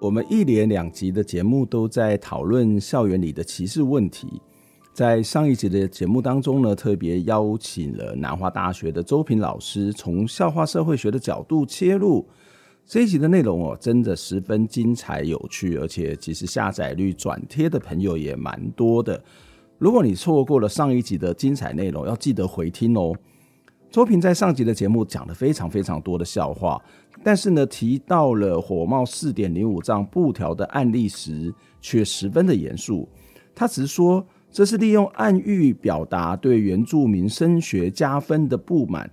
我们一连两集的节目都在讨论校园里的歧视问题。在上一集的节目当中呢，特别邀请了南华大学的周平老师，从校化社会学的角度切入。这一集的内容哦，真的十分精彩有趣，而且其实下载率、转贴的朋友也蛮多的。如果你错过了上一集的精彩内容，要记得回听哦。周平在上集的节目讲了非常非常多的笑话，但是呢，提到了火冒四点零五丈布条的案例时，却十分的严肃。他只是说，这是利用暗喻表达对原住民升学加分的不满，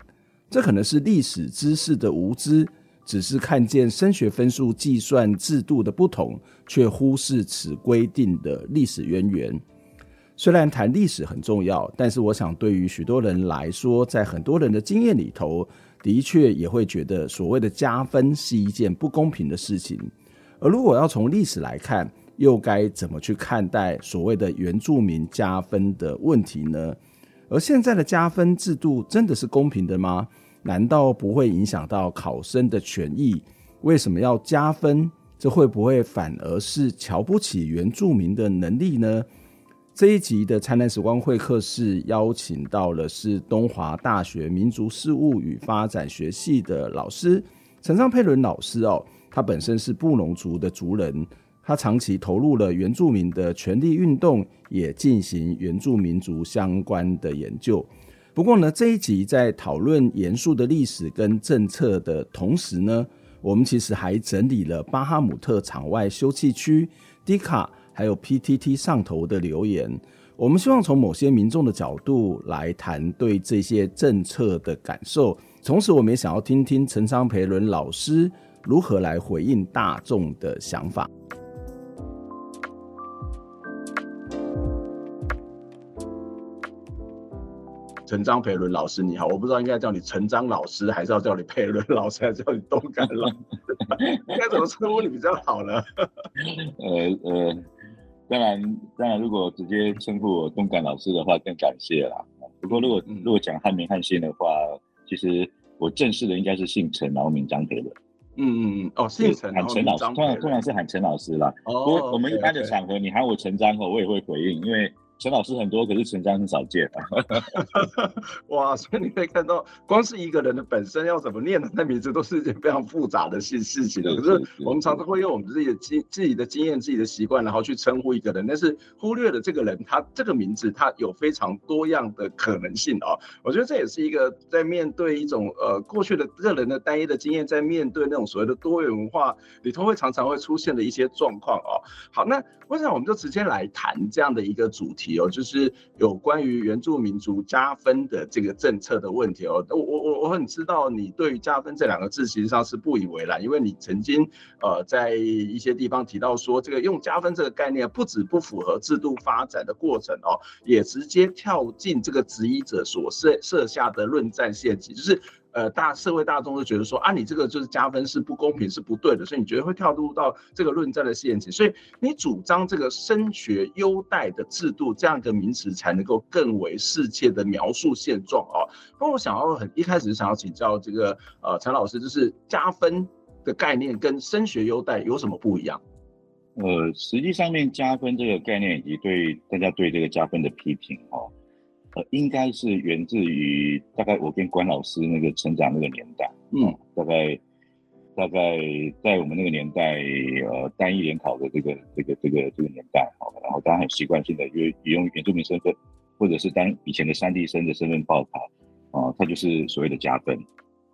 这可能是历史知识的无知，只是看见升学分数计算制度的不同，却忽视此规定的历史渊源。虽然谈历史很重要，但是我想对于许多人来说，在很多人的经验里头，的确也会觉得所谓的加分是一件不公平的事情。而如果要从历史来看，又该怎么去看待所谓的原住民加分的问题呢？而现在的加分制度真的是公平的吗？难道不会影响到考生的权益？为什么要加分？这会不会反而是瞧不起原住民的能力呢？这一集的灿烂时光会客室邀请到了是东华大学民族事务与发展学系的老师陈章培伦老师哦，他本身是布农族的族人，他长期投入了原住民的权利运动，也进行原住民族相关的研究。不过呢，这一集在讨论严肃的历史跟政策的同时呢，我们其实还整理了巴哈姆特场外休憩区、迪卡。还有 PTT 上头的留言，我们希望从某些民众的角度来谈对这些政策的感受。同时，我们也想要听听陈昌培伦老师如何来回应大众的想法。陈章培伦老师，你好，我不知道应该叫你陈章老师，还是要叫你培伦老师，还是叫你东干老师？应该怎么称呼你比较好呢？呃呃。当然，当然，如果直接称呼我东感老师的话，更感谢啦。不过，如果如果讲汉名汉姓的话，其实我正式的应该是姓陈，然后名张培伦。嗯嗯嗯，哦，姓陈，喊陈老师，通常通常是喊陈老师啦。哦，不过我们一般的场合，你喊我陈张后，我也会回应，因为。陈老师很多，可是陈家很少见啊。哇，所以你可以看到，光是一个人的本身要怎么念他的名字，都是一件非常复杂的事事情的。可是我们常常会用我们自己的经、自己的经验、自己的习惯，然后去称呼一个人，但是忽略了这个人他这个名字，他有非常多样的可能性哦。我觉得这也是一个在面对一种呃过去的个人的单一的经验，在面对那种所谓的多元文化里头，会常常会出现的一些状况哦。好，那我想我们就直接来谈这样的一个主题。有就是有关于原住民族加分的这个政策的问题哦，我我我我很知道你对于加分这两个字其实上是不以为然，因为你曾经呃在一些地方提到说，这个用加分这个概念不止不符合制度发展的过程哦，也直接跳进这个质疑者所设设下的论战陷阱，就是。呃，大社会大众都觉得说啊，你这个就是加分是不公平，是不对的，所以你觉得会跳入到这个论战的陷阱，所以你主张这个升学优待的制度这样一个名词才能够更为适切的描述现状哦。那我想要很一开始想要请教这个呃陈老师，就是加分的概念跟升学优待有什么不一样？呃，实际上面加分这个概念以及对大家对这个加分的批评哦。应该是源自于大概我跟关老师那个成长那个年代，嗯，大概大概在我们那个年代，呃，单一联考的这个这个这个这个年代，好，然后大家很习惯性的约用原住民身份，或者是当以前的山地生的身份报考，啊，它就是所谓的加分，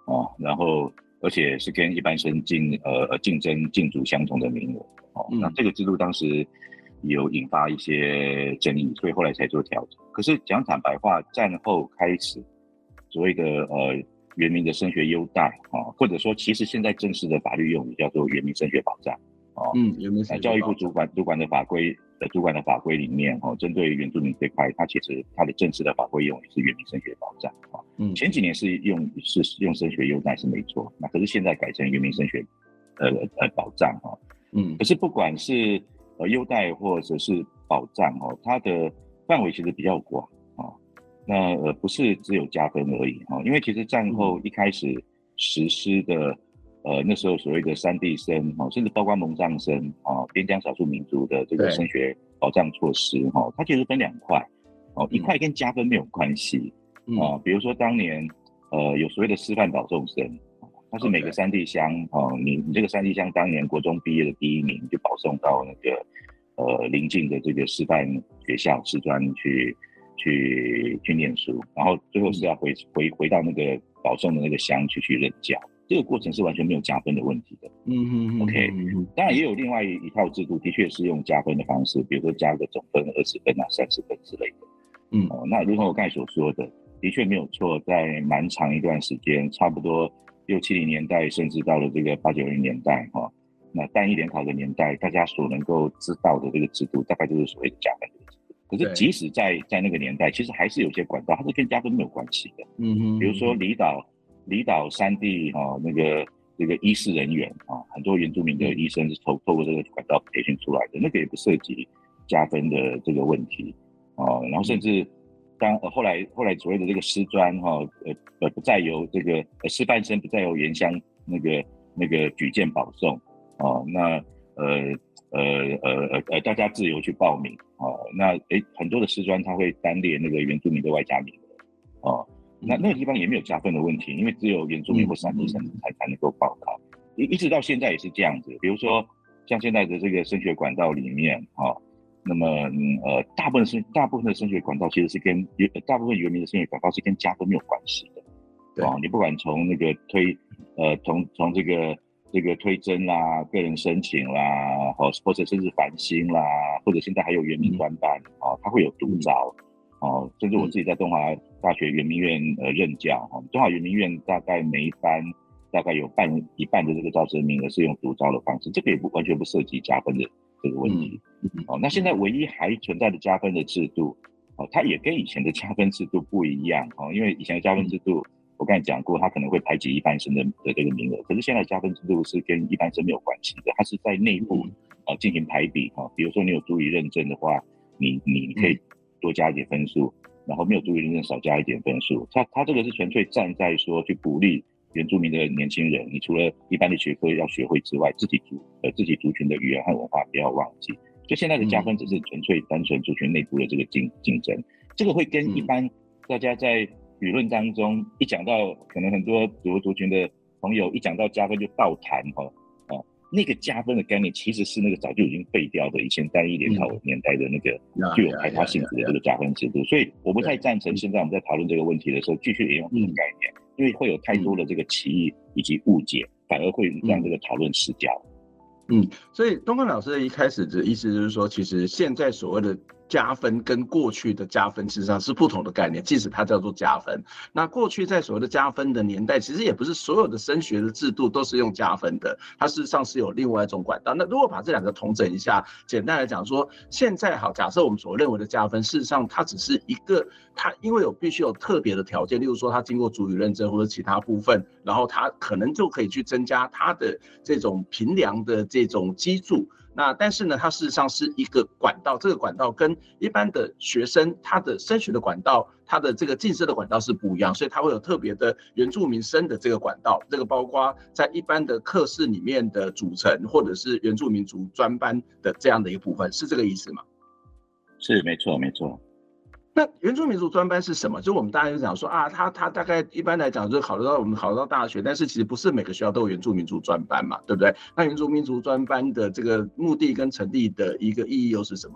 啊，然后而且是跟一般生竞呃竞争竞逐相同的名额，哦，那这个制度当时有引发一些争议，所以后来才做调整。可是讲坦白话，战后开始所谓的呃。原民的升学优待啊，或者说，其实现在正式的法律用语叫做原民升学保障啊。嗯，原民升学。教育部主管主管的法规的主管的法规里面哦，针对原住民这块，它其实它的正式的法规用语是原民升学保障啊。嗯，前几年是用是用升学优待是没错，那可是现在改成原民升学呃呃保障哈。嗯，可是不管是呃优待或者是保障哦，它的范围其实比较广。那呃不是只有加分而已哈，因为其实战后一开始实施的，呃那时候所谓的三地生哈，甚至包括蒙藏生啊，边疆少数民族的这个升学保障措施哈，它其实分两块，哦一块跟加分没有关系啊，比如说当年呃有所谓的师范保送生，它是每个山地乡哦，你你这个山地乡当年国中毕业的第一名就保送到那个呃邻近的这个师范学校师专去。去去念书，然后最后是要回回回到那个保送的那个乡去去任教，这个过程是完全没有加分的问题的。嗯嗯 OK，当然也有另外一套制度，的确是用加分的方式，比如说加个总分二十分啊、三十分之类的。嗯，哦，那如同我刚才所说的，的确没有错，在蛮长一段时间，差不多六七零年代，甚至到了这个八九零年代，哈，那单一联考的年代，大家所能够知道的这个制度，大概就是所谓的加分。可是，即使在在那个年代，其实还是有些管道，它是跟加分没有关系的。嗯哼，比如说离岛、离岛山地哈，那个那个医师人员啊，很多原住民的医生是透透过这个管道培训出来的，那个也不涉及加分的这个问题啊。然后甚至当后来后来所谓的这个师专哈，呃呃不再由这个呃师范生不再由原乡那个那个举荐保送哦，那呃。呃呃呃呃，大家自由去报名哦。那诶，很多的师专他会单列那个原住民的外加名额哦。那那个地方也没有加分的问题，因为只有原住民或山地生才才能够报考。一一直到现在也是这样子。比如说像现在的这个升学管道里面哦，那么嗯呃大部分升大部分的升学管道其实是跟原大部分原民的升学管道是跟加分没有关系的。对哦，你不管从那个推呃从从这个。这个推甄啦，个人申请啦，或或者甚至繁星啦，或者现在还有原民专班，哦，它会有独招，哦，甚至我自己在东华大学圆明院呃任教，哈，东华圆明院大概每一班大概有半一半的这个招生名额是用独招的方式，这个也不完全不涉及加分的这个问题，哦，那现在唯一还存在的加分的制度，哦，它也跟以前的加分制度不一样，哦，因为以前的加分制度。我刚才讲过，它可能会排挤一般生的的这个名额，可是现在加分制度是跟一般生没有关系的，它是在内部啊进行排比哈。比如说你有足以认证的话，你你可以多加一点分数，然后没有足以认证少加一点分数。它它这个是纯粹站在说去鼓励原住民的年轻人，你除了一般的学科要学会之外，自己族呃自己族群的语言和文化不要忘记。所以现在的加分只是纯粹单纯族群内部的这个竞竞争，这个会跟一般大家在。舆论当中一讲到，可能很多族族群的朋友一讲到加分就倒谈哈啊，那个加分的概念其实是那个早就已经废掉的，以前单一联考年代的那个具有排他性质的这个加分制度，所以我不太赞成现在我们在讨论这个问题的时候继续沿用这个概念，因为会有太多的这个歧义以及误解，反而会让这个讨论失焦。嗯，所以东方老师的一开始的意思就是说，其实现在所谓的。加分跟过去的加分，实际上是不同的概念。即使它叫做加分，那过去在所谓的加分的年代，其实也不是所有的升学的制度都是用加分的，它事实上是有另外一种管道。那如果把这两个统整一下，简单来讲说，现在好，假设我们所认为的加分，事实上它只是一个，它因为有必须有特别的条件，例如说它经过主语认证或者其他部分，然后它可能就可以去增加它的这种评量的这种基础。那但是呢，它事实上是一个管道，这个管道跟一般的学生他的升学的管道，他的这个进升的管道是不一样，所以它会有特别的原住民生的这个管道，这个包括在一般的课室里面的组成，或者是原住民族专班的这样的一个部分，是这个意思吗？是，没错，没错。那原住民族专班是什么？就我们大家就讲说啊，他他大概一般来讲就考虑到我们考虑到大学，但是其实不是每个学校都有原住民族专班嘛，对不对？那原住民族专班的这个目的跟成立的一个意义又是什么？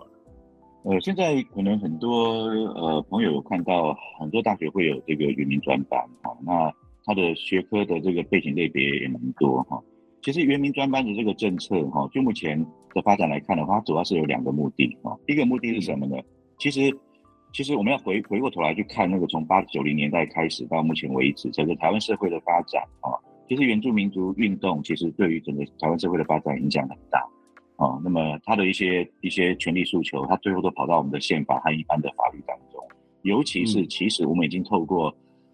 呃，现在可能很多呃朋友看到很多大学会有这个原民专班哈，那它的学科的这个背景类别也蛮多哈。其实原民专班的这个政策哈，就目前的发展来看的话，它主要是有两个目的哈。第一个目的是什么呢？其实。其实我们要回回过头来去看那个从八九零年代开始到目前为止，整个台湾社会的发展啊，其实原住民族运动其实对于整个台湾社会的发展影响很大啊。那么他的一些一些权利诉求，他最后都跑到我们的宪法和一般的法律当中。尤其是其实我们已经透过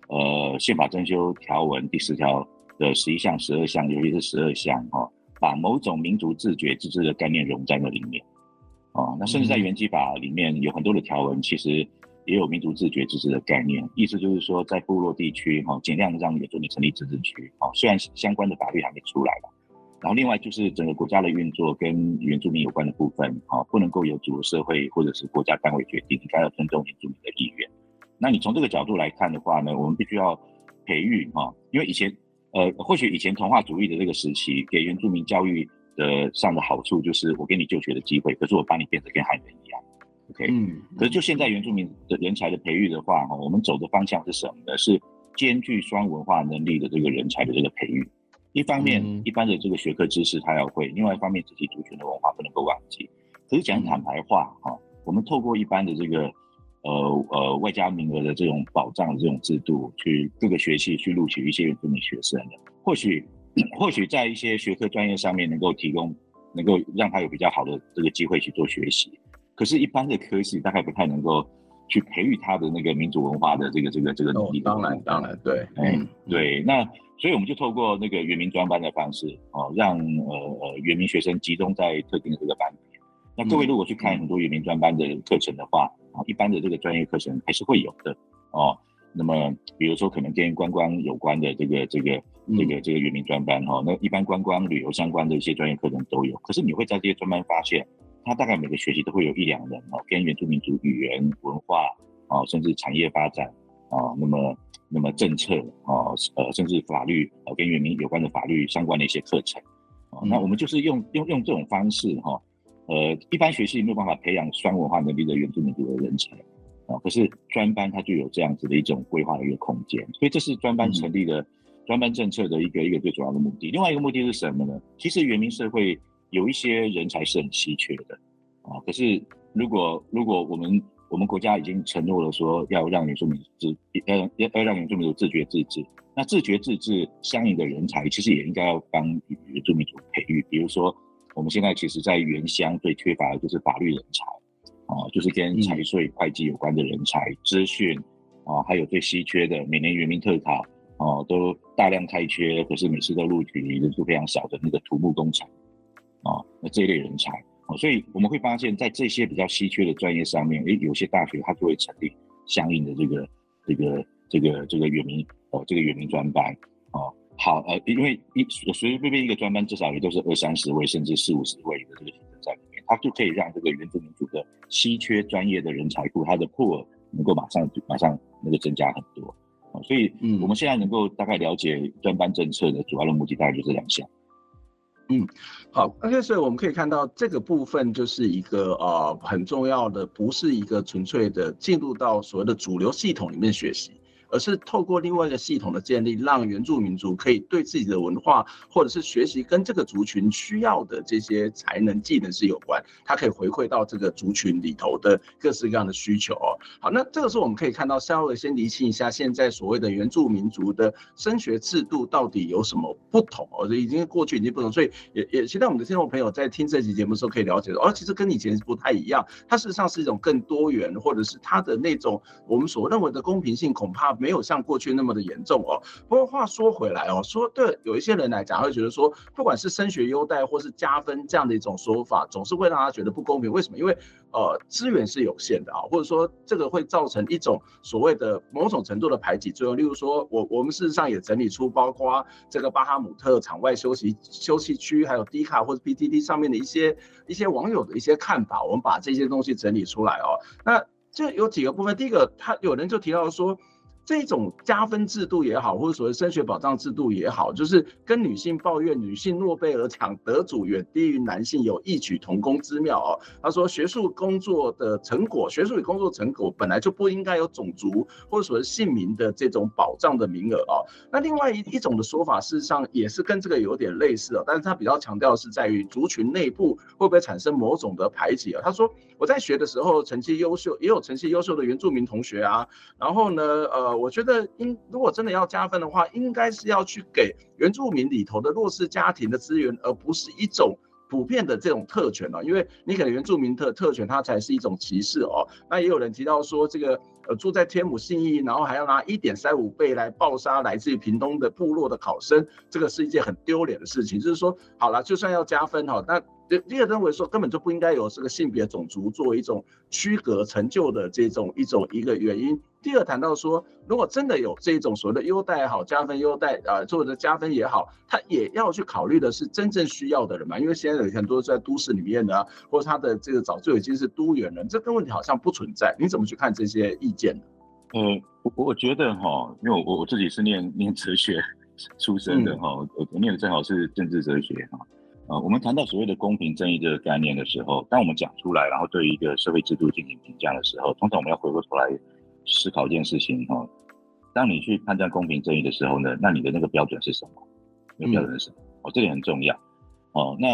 呃宪法征修条文第十条的十一项、十二项，尤其是十二项哈，把某种民族自觉自治的概念融在那里面。哦，那甚至在原基法里面有很多的条文，其实也有民族自决自治的概念，意思就是说，在部落地区哈，尽量让原住民成立自治区。哦，虽然相关的法律还没出来吧。然后另外就是整个国家的运作跟原住民有关的部分，哈，不能够由主流社会或者是国家单位决定，应该要尊重原住民的意愿。那你从这个角度来看的话呢，我们必须要培育哈，因为以前呃，或许以前同化主义的这个时期，给原住民教育。的上的好处就是我给你就学的机会，可是我把你变得跟汉人一样，OK？嗯，可是就现在原住民的人才的培育的话，哈，我们走的方向是什么呢？是兼具双文化能力的这个人才的这个培育。一方面，嗯、一般的这个学科知识他要会；另外一方面，自己族群的文化不能够忘记。可是讲坦白话，哈、嗯，我们透过一般的这个呃呃外加名额的这种保障的这种制度，去各个学系去录取一些原住民学生的，或许。或许在一些学科专业上面能够提供，能够让他有比较好的这个机会去做学习，可是，一般的科系大概不太能够去培育他的那个民族文化的这个这个这个能力。当然，当然，对，嗯，对。那所以我们就透过那个原民专班的方式，哦，让呃呃原民学生集中在特定的这个班别。那各位如果去看很多原民专班的课程的话，啊，一般的这个专业课程还是会有的，哦。那么，比如说可能跟观光有关的这个这个这个这个原民专班哈，那一般观光旅游相关的一些专业课程都有。可是你会在这些专班发现，他大概每个学期都会有一两人哦，跟原住民族语言文化啊，甚至产业发展啊，那么那么政策啊，呃，甚至法律啊，跟原民有关的法律相关的一些课程啊。那我们就是用用用这种方式哈，呃，一般学习没有办法培养双文化能力的原住民族的人才。啊，可是专班它就有这样子的一种规划的一个空间，所以这是专班成立的专班政策的一个一个最主要的目的。另外一个目的是什么呢？其实原民社会有一些人才是很稀缺的啊。可是如果如果我们我们国家已经承诺了说要让原住民自要要要让原住民族自觉自治，那自觉自治相应的人才其实也应该要帮原住民族培育。比如说我们现在其实在原乡最缺乏的就是法律人才。啊，就是跟财税、会计有关的人才、资讯啊，还有最稀缺的每年原民特考哦，都大量开缺，可是每次都录取人数非常少的那个土木工程啊，那这一类人才啊，所以我们会发现，在这些比较稀缺的专业上面，诶，有些大学它就会成立相应的这个这个这个这个原民哦，这个原民专班啊，好呃，因为一随随便便一个专班至少也都是二三十位，甚至四五十位的这个学生在里面。它就可以让这个原住民族的稀缺专业的人才库，它的 pool 能够马上马上那个增加很多，所以嗯，我们现在能够大概了解专班政策的主要的目的，大概就这两项。嗯，好，OK，所以我们可以看到这个部分就是一个呃很重要的，不是一个纯粹的进入到所谓的主流系统里面学习。而是透过另外一个系统的建立，让原住民族可以对自己的文化或者是学习跟这个族群需要的这些才能技能是有关，它可以回馈到这个族群里头的各式各样的需求哦。好，那这个时候我们可以看到，稍微先厘清一下现在所谓的原住民族的升学制度到底有什么不同哦？这已经过去已经不同，所以也也期待我们的听众朋友在听这期节目的时候可以了解，哦，其实跟以前不太一样，它事实上是一种更多元，或者是它的那种我们所认为的公平性恐怕。没有像过去那么的严重哦。不过话说回来哦，说对有一些人来讲，会觉得说，不管是升学优待或是加分这样的一种说法，总是会让他觉得不公平。为什么？因为呃资源是有限的啊，或者说这个会造成一种所谓的某种程度的排挤作用。例如说，我我们事实上也整理出包括这个巴哈姆特场外休息休息区，还有低卡或者 PTT 上面的一些一些网友的一些看法，我们把这些东西整理出来哦。那这有几个部分，第一个，他有人就提到说。这种加分制度也好，或者所谓升学保障制度也好，就是跟女性抱怨女性诺贝尔奖得主远低于男性有异曲同工之妙哦。他说，学术工作的成果，学术与工作成果本来就不应该有种族或者所谓姓名的这种保障的名额哦。那另外一一种的说法，事实上也是跟这个有点类似哦，但是他比较强调是在于族群内部会不会产生某种的排挤啊？他说，我在学的时候成绩优秀，也有成绩优秀的原住民同学啊，然后呢，呃。我觉得应如果真的要加分的话，应该是要去给原住民里头的弱势家庭的资源，而不是一种普遍的这种特权哦。因为你给原住民特特权，它才是一种歧视哦。那也有人提到说，这个呃住在天母信义，然后还要拿一点三五倍来暴杀来自于屏东的部落的考生，这个是一件很丢脸的事情。就是说，好了，就算要加分哈，那。第第二认为说根本就不应该有这个性别种族作为一种区隔成就的这种一种一个原因。第二谈到说，如果真的有这种所谓的优待也好，加分优待啊，或者加分也好，他也要去考虑的是真正需要的人嘛。因为现在有很多在都市里面的，或者他的这个早就已经是都缘人，这个问题好像不存在。你怎么去看这些意见呢？呃，我我觉得哈，因为我我自己是念念哲学出身的哈，嗯、我我念的正好是政治哲学哈。呃，我们谈到所谓的公平正义这个概念的时候，当我们讲出来，然后对于一个社会制度进行评价的时候，通常我们要回过头来思考一件事情哈。当你去判断公平正义的时候呢，那你的那个标准是什么？你的标准是什么？哦，这点很重要。哦，那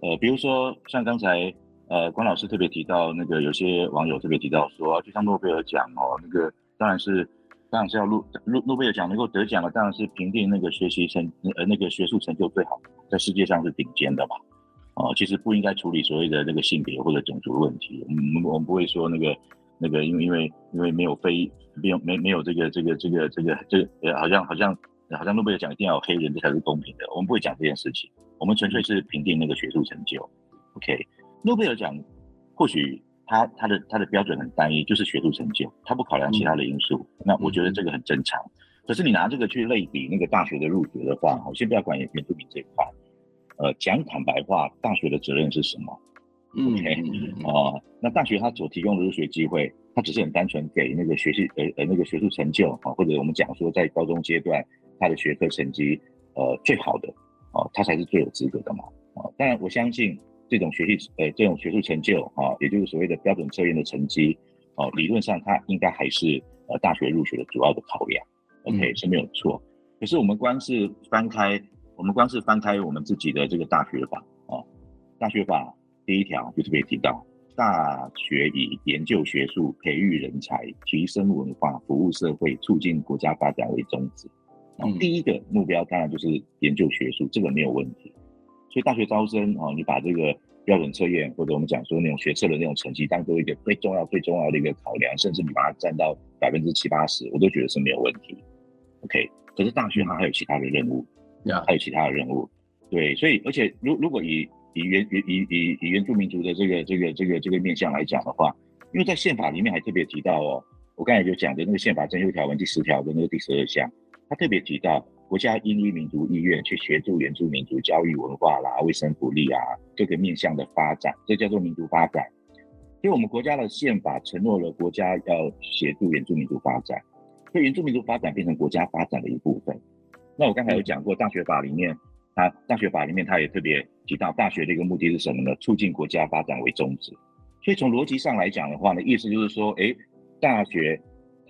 呃，比如说像刚才呃关老师特别提到那个，有些网友特别提到说，就像诺贝尔奖哦，那个当然是。当然是要诺诺诺贝尔奖能够得奖的，当然是评定那个学习成呃那个学术成就最好，在世界上是顶尖的嘛。哦，其实不应该处理所谓的那个性别或者种族问题。我们我们不会说那个那个因为因为因为没有非没有没没有这个这个这个这个这个好像好像好像诺贝尔奖一定要有黑人这才是公平的。我们不会讲这件事情，我们纯粹是评定那个学术成就。OK，诺贝尔奖或许。他他的他的标准很单一，就是学术成就，他不考量其他的因素。嗯、那我觉得这个很正常。嗯、可是你拿这个去类比那个大学的入学的话，我先不要管原住民这一块。呃，讲坦白话，大学的责任是什么？嗯，OK，啊、呃，那大学它所提供的入学机会，它只是很单纯给那个学习呃呃那个学术成就啊，或者我们讲说在高中阶段他的学科成绩呃最好的啊、呃，他才是最有资格的嘛。啊、呃，当然我相信。这种学习呃，这种学术成就啊，也就是所谓的标准测验的成绩，哦，理论上它应该还是呃大学入学的主要的考量，OK 是没有错。可是我们光是翻开，我们光是翻开我们自己的这个大学法啊，大学法第一条就特别提到，大学以研究学术、培育人才、提升文化、服务社会、促进国家发展为宗旨。嗯，第一个目标当然就是研究学术，这个没有问题。所以大学招生啊，你把这个标准测验或者我们讲说那种学测的那种成绩当做一个最重要、最重要的一个考量，甚至你把它占到百分之七八十，我都觉得是没有问题。OK，可是大学它还有其他的任务，啊，还有其他的任务。对，所以而且如如果以以原以以以以原住民族的这个这个这个这个面向来讲的话，因为在宪法里面还特别提到哦，我刚才就讲的那个宪法增修条文第十条的那个第十二项，它特别提到。国家应依民族意愿去协助原住民族教育文化啦、卫生福利啊各个面向的发展，这叫做民族发展。所以我们国家的宪法承诺了国家要协助原住民族发展，所以原住民族发展变成国家发展的一部分。那我刚才有讲过，大学法里面，它大学法里面他也特别提到，大学的一个目的是什么呢？促进国家发展为宗旨。所以从逻辑上来讲的话呢，意思就是说，诶，大学。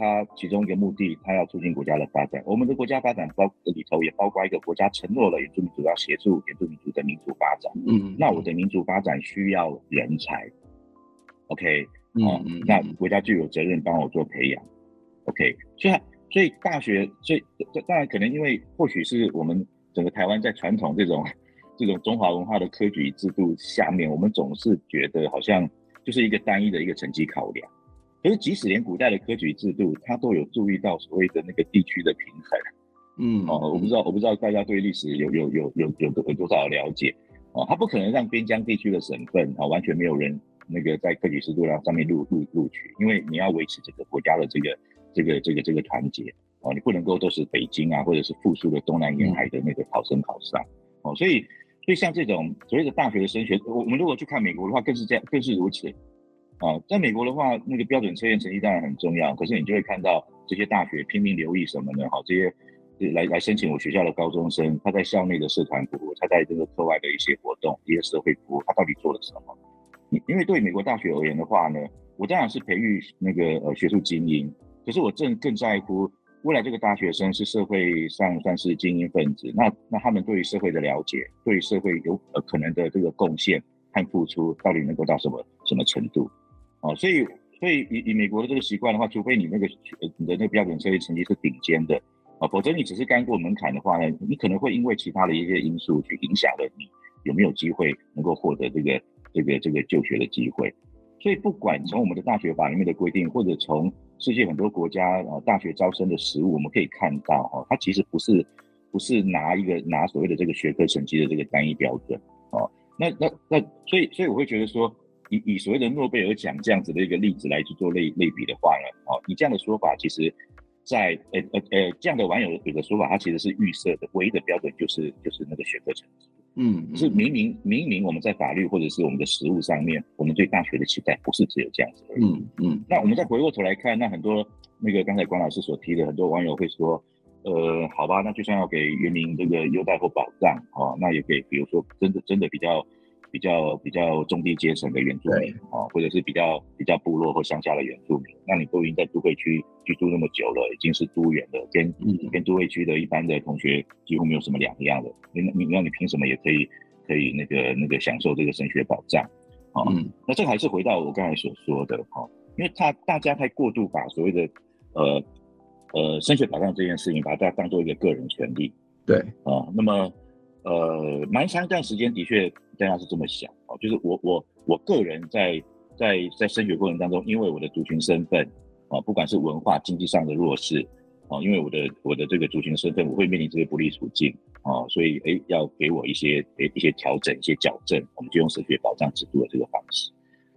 它其中一个目的，它要促进国家的发展。我们的国家发展包里头也包括一个国家承诺了原住民族要协助原住民族的民族发展。嗯，那我的民族发展需要人才。OK，嗯，嗯，那国家就有责任帮我做培养。OK，所以所以大学，所以当然可能因为或许是我们整个台湾在传统这种这种中华文化的科举制度下面，我们总是觉得好像就是一个单一的一个成绩考量。可是，即使连古代的科举制度，它都有注意到所谓的那个地区的平衡。嗯，哦，我不知道，我不知道大家对历史有有有有有有多少了解？哦，它不可能让边疆地区的省份啊、哦、完全没有人那个在科举制度上上面录录录取，因为你要维持这个国家的这个这个这个这个团结哦，你不能够都是北京啊，或者是富庶的东南沿海的那个考生考上哦，所以所以像这种所谓的大学的升学，我们如果去看美国的话，更是这样，更是如此。啊，在美国的话，那个标准测验成绩当然很重要，可是你就会看到这些大学拼命留意什么呢？好，这些来来申请我学校的高中生，他在校内的社团服务，他在这个课外的一些活动、一些社会服务，他到底做了什么？因为对美国大学而言的话呢，我当然是培育那个呃学术精英，可是我正更在乎未来这个大学生是社会上算是精英分子，那那他们对于社会的了解，对于社会有可能的这个贡献和付出，到底能够到什么什么程度？哦，所以，所以以以美国的这个习惯的话，除非你那个你的那个标准测验成绩是顶尖的啊，否则你只是刚过门槛的话呢，你可能会因为其他的一些因素去影响了你有没有机会能够获得这个这个这个就学的机会。所以不管从我们的大学法里面的规定，或者从世界很多国家啊大学招生的实务，我们可以看到哈，它其实不是不是拿一个拿所谓的这个学科成绩的这个单一标准哦。那那那，所以所以我会觉得说。以以所谓的诺贝尔奖这样子的一个例子来去做类类比的话呢，哦，你这样的说法，其实在，在呃呃呃这样的网友有的说法，它其实是预设的，唯一的标准就是就是那个学科成绩，嗯，是明明明明我们在法律或者是我们的实务上面，我们对大学的期待不是只有这样子而已，嗯嗯。那我们再回过头来看，那很多那个刚才关老师所提的，很多网友会说，呃，好吧，那就算要给原民这个优待或保障，哦，那也给，比如说真的真的比较。比较比较中低阶层的原住民啊，或者是比较比较部落或乡下的原住民，那你都已经在都会区居住那么久了，已经是都员的，跟跟都会区的一般的同学几乎没有什么两样的。你你那你凭什么也可以可以那个那个享受这个升学保障啊？嗯，那这还是回到我刚才所说的哈，因为他大家太过度把所谓的呃呃升学保障这件事情，把它当做一个个人权利。对啊，那么。呃，蛮长一段时间的确大家是这么想哦，就是我我我个人在在在升学过程当中，因为我的族群身份啊，不管是文化经济上的弱势啊，因为我的我的这个族群身份，我会面临这些不利处境啊，所以诶要给我一些诶一些调整一些矫正，我们就用升学保障制度的这个方式，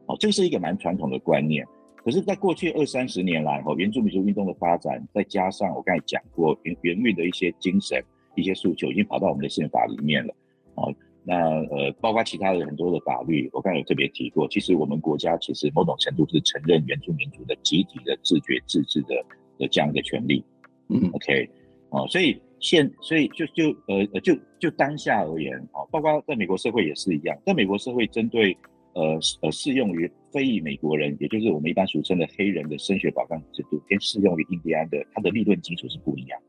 哦，这是一个蛮传统的观念。可是，在过去二三十年来，哈，原住民族运动的发展，再加上我刚才讲过原原运的一些精神。一些诉求已经跑到我们的宪法里面了，哦，那呃，包括其他的很多的法律，我刚才有特别提过，其实我们国家其实某种程度是承认原住民族的集体的自觉自治的的这样一个权利，嗯，OK，哦，所以现所以就就呃呃就就当下而言，哦，包括在美国社会也是一样，在美国社会针对呃呃适用于非裔美国人，也就是我们一般俗称的黑人的升学保障制度，跟适用于印第安的，它的立论基础是不一样。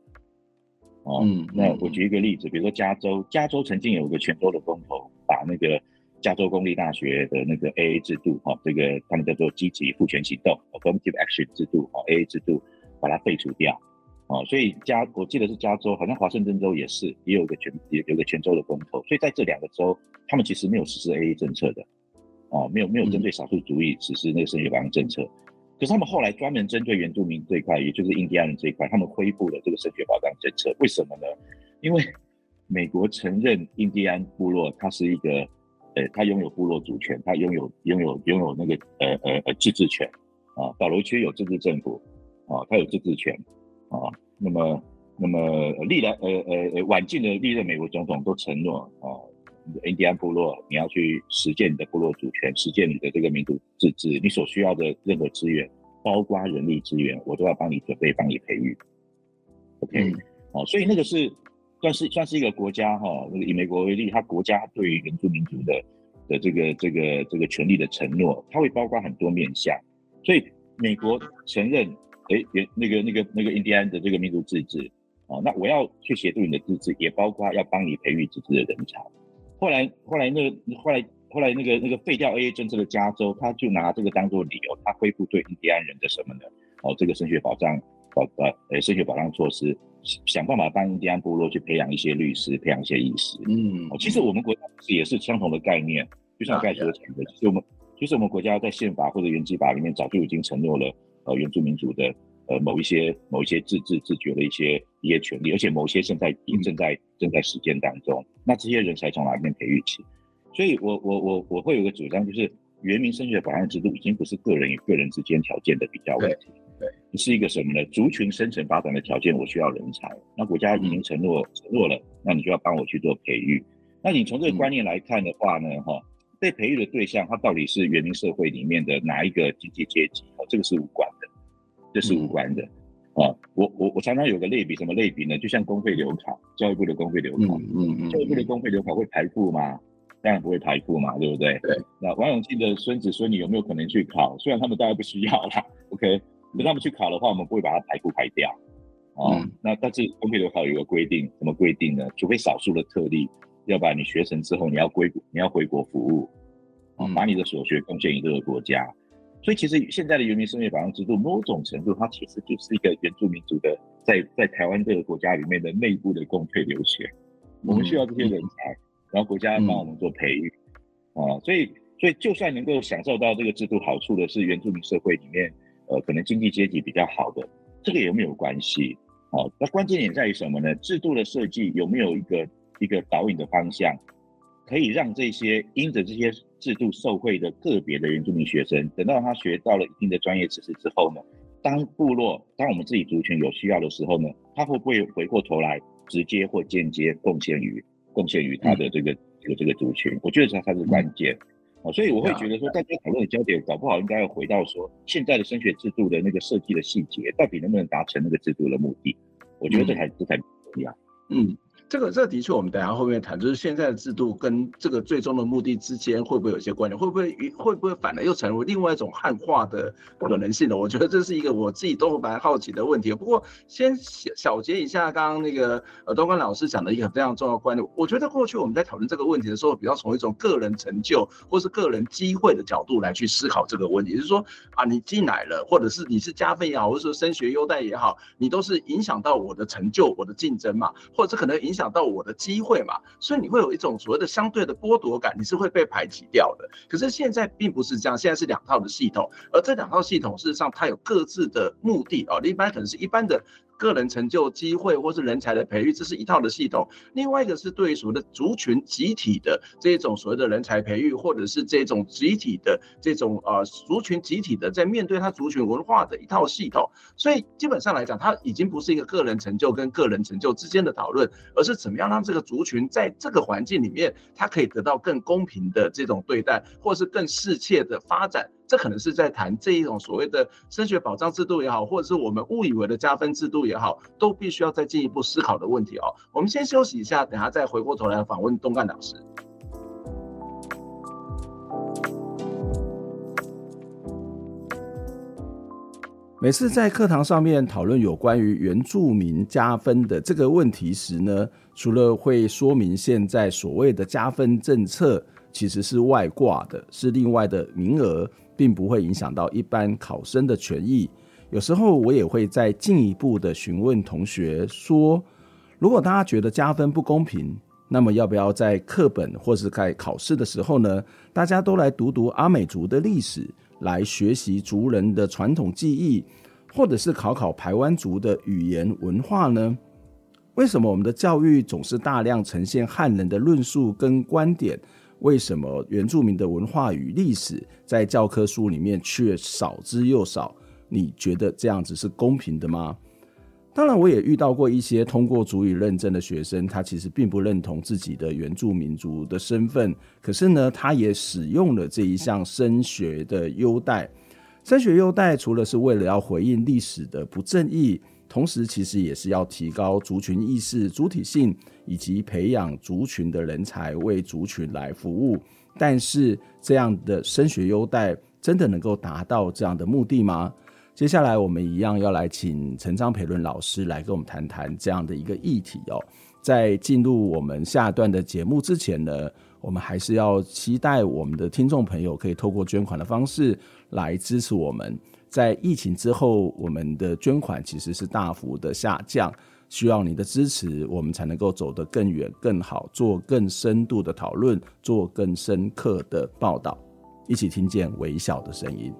哦，嗯，那我举一个例子，比如说加州，加州曾经有个全州的公投，把那个加州公立大学的那个 AA 制度，哈，这个他们叫做积极赋权行动 （affirmative action） 制度，哈，AA 制度，把它废除掉，哦，所以加，我记得是加州，好像华盛顿州也是，也有个全，也有个全州的公投，所以在这两个州，他们其实没有实施 AA 政策的，哦，没有没有针对少数族裔实施那个升学保障政策。可是他们后来专门针对原住民这一块，也就是印第安人这一块，他们恢复了这个升学保障政策。为什么呢？因为美国承认印第安部落，它是一个，呃，它拥有部落主权，它拥有拥有拥有那个呃呃呃自治权啊。岛楼区有自治政府啊，它有自治权啊。那么那么历来呃呃呃晚近的历任美国总统都承诺啊。印第安部落，你要去实践你的部落主权，实践你的这个民族自治，你所需要的任何资源，包括人力资源，我都要帮你准备，帮你培育。OK，嗯，哦，所以那个是算是算是一个国家哈，那个以美国为例，它国家对于原住民族的的这个这个这个权利的承诺，它会包括很多面向。所以美国承认，哎，原那个那个那个印第安的这个民族自治，哦，那我要去协助你的自治，也包括要帮你培育自治的人才。后来，后来那个，后来，后来那个那个废掉 AA 政策的加州，他就拿这个当做理由，他恢复对印第安人的什么呢？哦，这个升学保障保，呃呃，升学保障措施，想办法帮印第安部落去培养一些律师，培养一些医师。嗯，其实我们国家也是相同的概念，就像刚才所讲的，其实我们，其实我们国家在宪法或者原基法里面早就已经承诺了，呃，原住民族的。呃，某一些某一些自治自觉的一些一些权利，而且某些现在也正在正在实践当中。那这些人才从哪里面培育起？所以我我我我会有个主张，就是原民升学保障制度已经不是个人与个人之间条件的比较问题，对，对是一个什么呢？族群生存发展的条件，我需要人才。那国家已经承诺承诺了，那你就要帮我去做培育。那你从这个观念来看的话呢，哈，被培育的对象他到底是原民社会里面的哪一个经济阶级？哦，这个是无关的，这是无关的。嗯啊，我我我常常有个类比，什么类比呢？就像公费留考，教育部的公费留考，嗯嗯，嗯教育部的公费留考会排富吗？当然不会排富嘛，对不对？对。那王永庆的孙子孙女有没有可能去考？虽然他们大概不需要啦，OK，那他们去考的话，我们不会把它排富排掉。啊、嗯，那但是公费留考有个规定，什么规定呢？除非少数的特例，要不然你学成之后你要归你要回国服务，啊，把你的所学贡献于这个国家。所以其实现在的原民生命保障制度，某种程度它其实就是一个原住民族的在在台湾这个国家里面的内部的共退留学。我们需要这些人才，然后国家帮我们做培育，啊，所以所以就算能够享受到这个制度好处的是原住民社会里面，呃，可能经济阶级比较好的，这个有没有关系。好，那关键点在于什么呢？制度的设计有没有一个一个导引的方向？可以让这些因着这些制度受惠的个别的原住民学生，等到他学到了一定的专业知识之后呢，当部落、当我们自己族群有需要的时候呢，他会不会回过头来直接或间接贡献于贡献于他的这个、嗯、这个这个族群？我觉得这才是关键。哦，所以我会觉得说，大家讨论的焦点搞不好应该要回到说，现在的升学制度的那个设计的细节，到底能不能达成那个制度的目的？我觉得这才这才重要。嗯。这个这的确，我们等下后面谈，就是现在的制度跟这个最终的目的之间会不会有些关联？会不会会不会反而又成为另外一种汉化的可能性呢？我觉得这是一个我自己都蛮好奇的问题。不过先小小结一下刚刚那个呃东关老师讲的一个非常重要观点。我觉得过去我们在讨论这个问题的时候，比较从一种个人成就或是个人机会的角度来去思考这个问题，就是说啊，你进来了，或者是你是加分也好，或者说升学优待也好，你都是影响到我的成就、我的竞争嘛，或者是可能影。响响到我的机会嘛，所以你会有一种所谓的相对的剥夺感，你是会被排挤掉的。可是现在并不是这样，现在是两套的系统，而这两套系统事实上它有各自的目的啊，一般可能是一般的。个人成就机会或是人才的培育，这是一套的系统。另外一个是对于所谓的族群集体的这种所谓的人才培育，或者是这种集体的这种呃族群集体的在面对他族群文化的一套系统。所以基本上来讲，它已经不是一个个人成就跟个人成就之间的讨论，而是怎么样让这个族群在这个环境里面，它可以得到更公平的这种对待，或是更适切的发展。这可能是在谈这一种所谓的升学保障制度也好，或者是我们误以为的加分制度也好，都必须要再进一步思考的问题哦。我们先休息一下，等下再回过头来访问东干老师。每次在课堂上面讨论有关于原住民加分的这个问题时呢，除了会说明现在所谓的加分政策其实是外挂的，是另外的名额。并不会影响到一般考生的权益。有时候我也会再进一步的询问同学说，如果大家觉得加分不公平，那么要不要在课本或是在考试的时候呢，大家都来读读阿美族的历史，来学习族人的传统技艺，或者是考考排湾族的语言文化呢？为什么我们的教育总是大量呈现汉人的论述跟观点？为什么原住民的文化与历史在教科书里面却少之又少？你觉得这样子是公平的吗？当然，我也遇到过一些通过族语认证的学生，他其实并不认同自己的原住民族的身份，可是呢，他也使用了这一项升学的优待。升学优待除了是为了要回应历史的不正义。同时，其实也是要提高族群意识、主体性，以及培养族群的人才，为族群来服务。但是，这样的升学优待真的能够达到这样的目的吗？接下来，我们一样要来请陈章培伦老师来跟我们谈谈这样的一个议题哦。在进入我们下段的节目之前呢，我们还是要期待我们的听众朋友可以透过捐款的方式来支持我们。在疫情之后，我们的捐款其实是大幅的下降，需要你的支持，我们才能够走得更远、更好，做更深度的讨论，做更深刻的报道，一起听见微小的声音。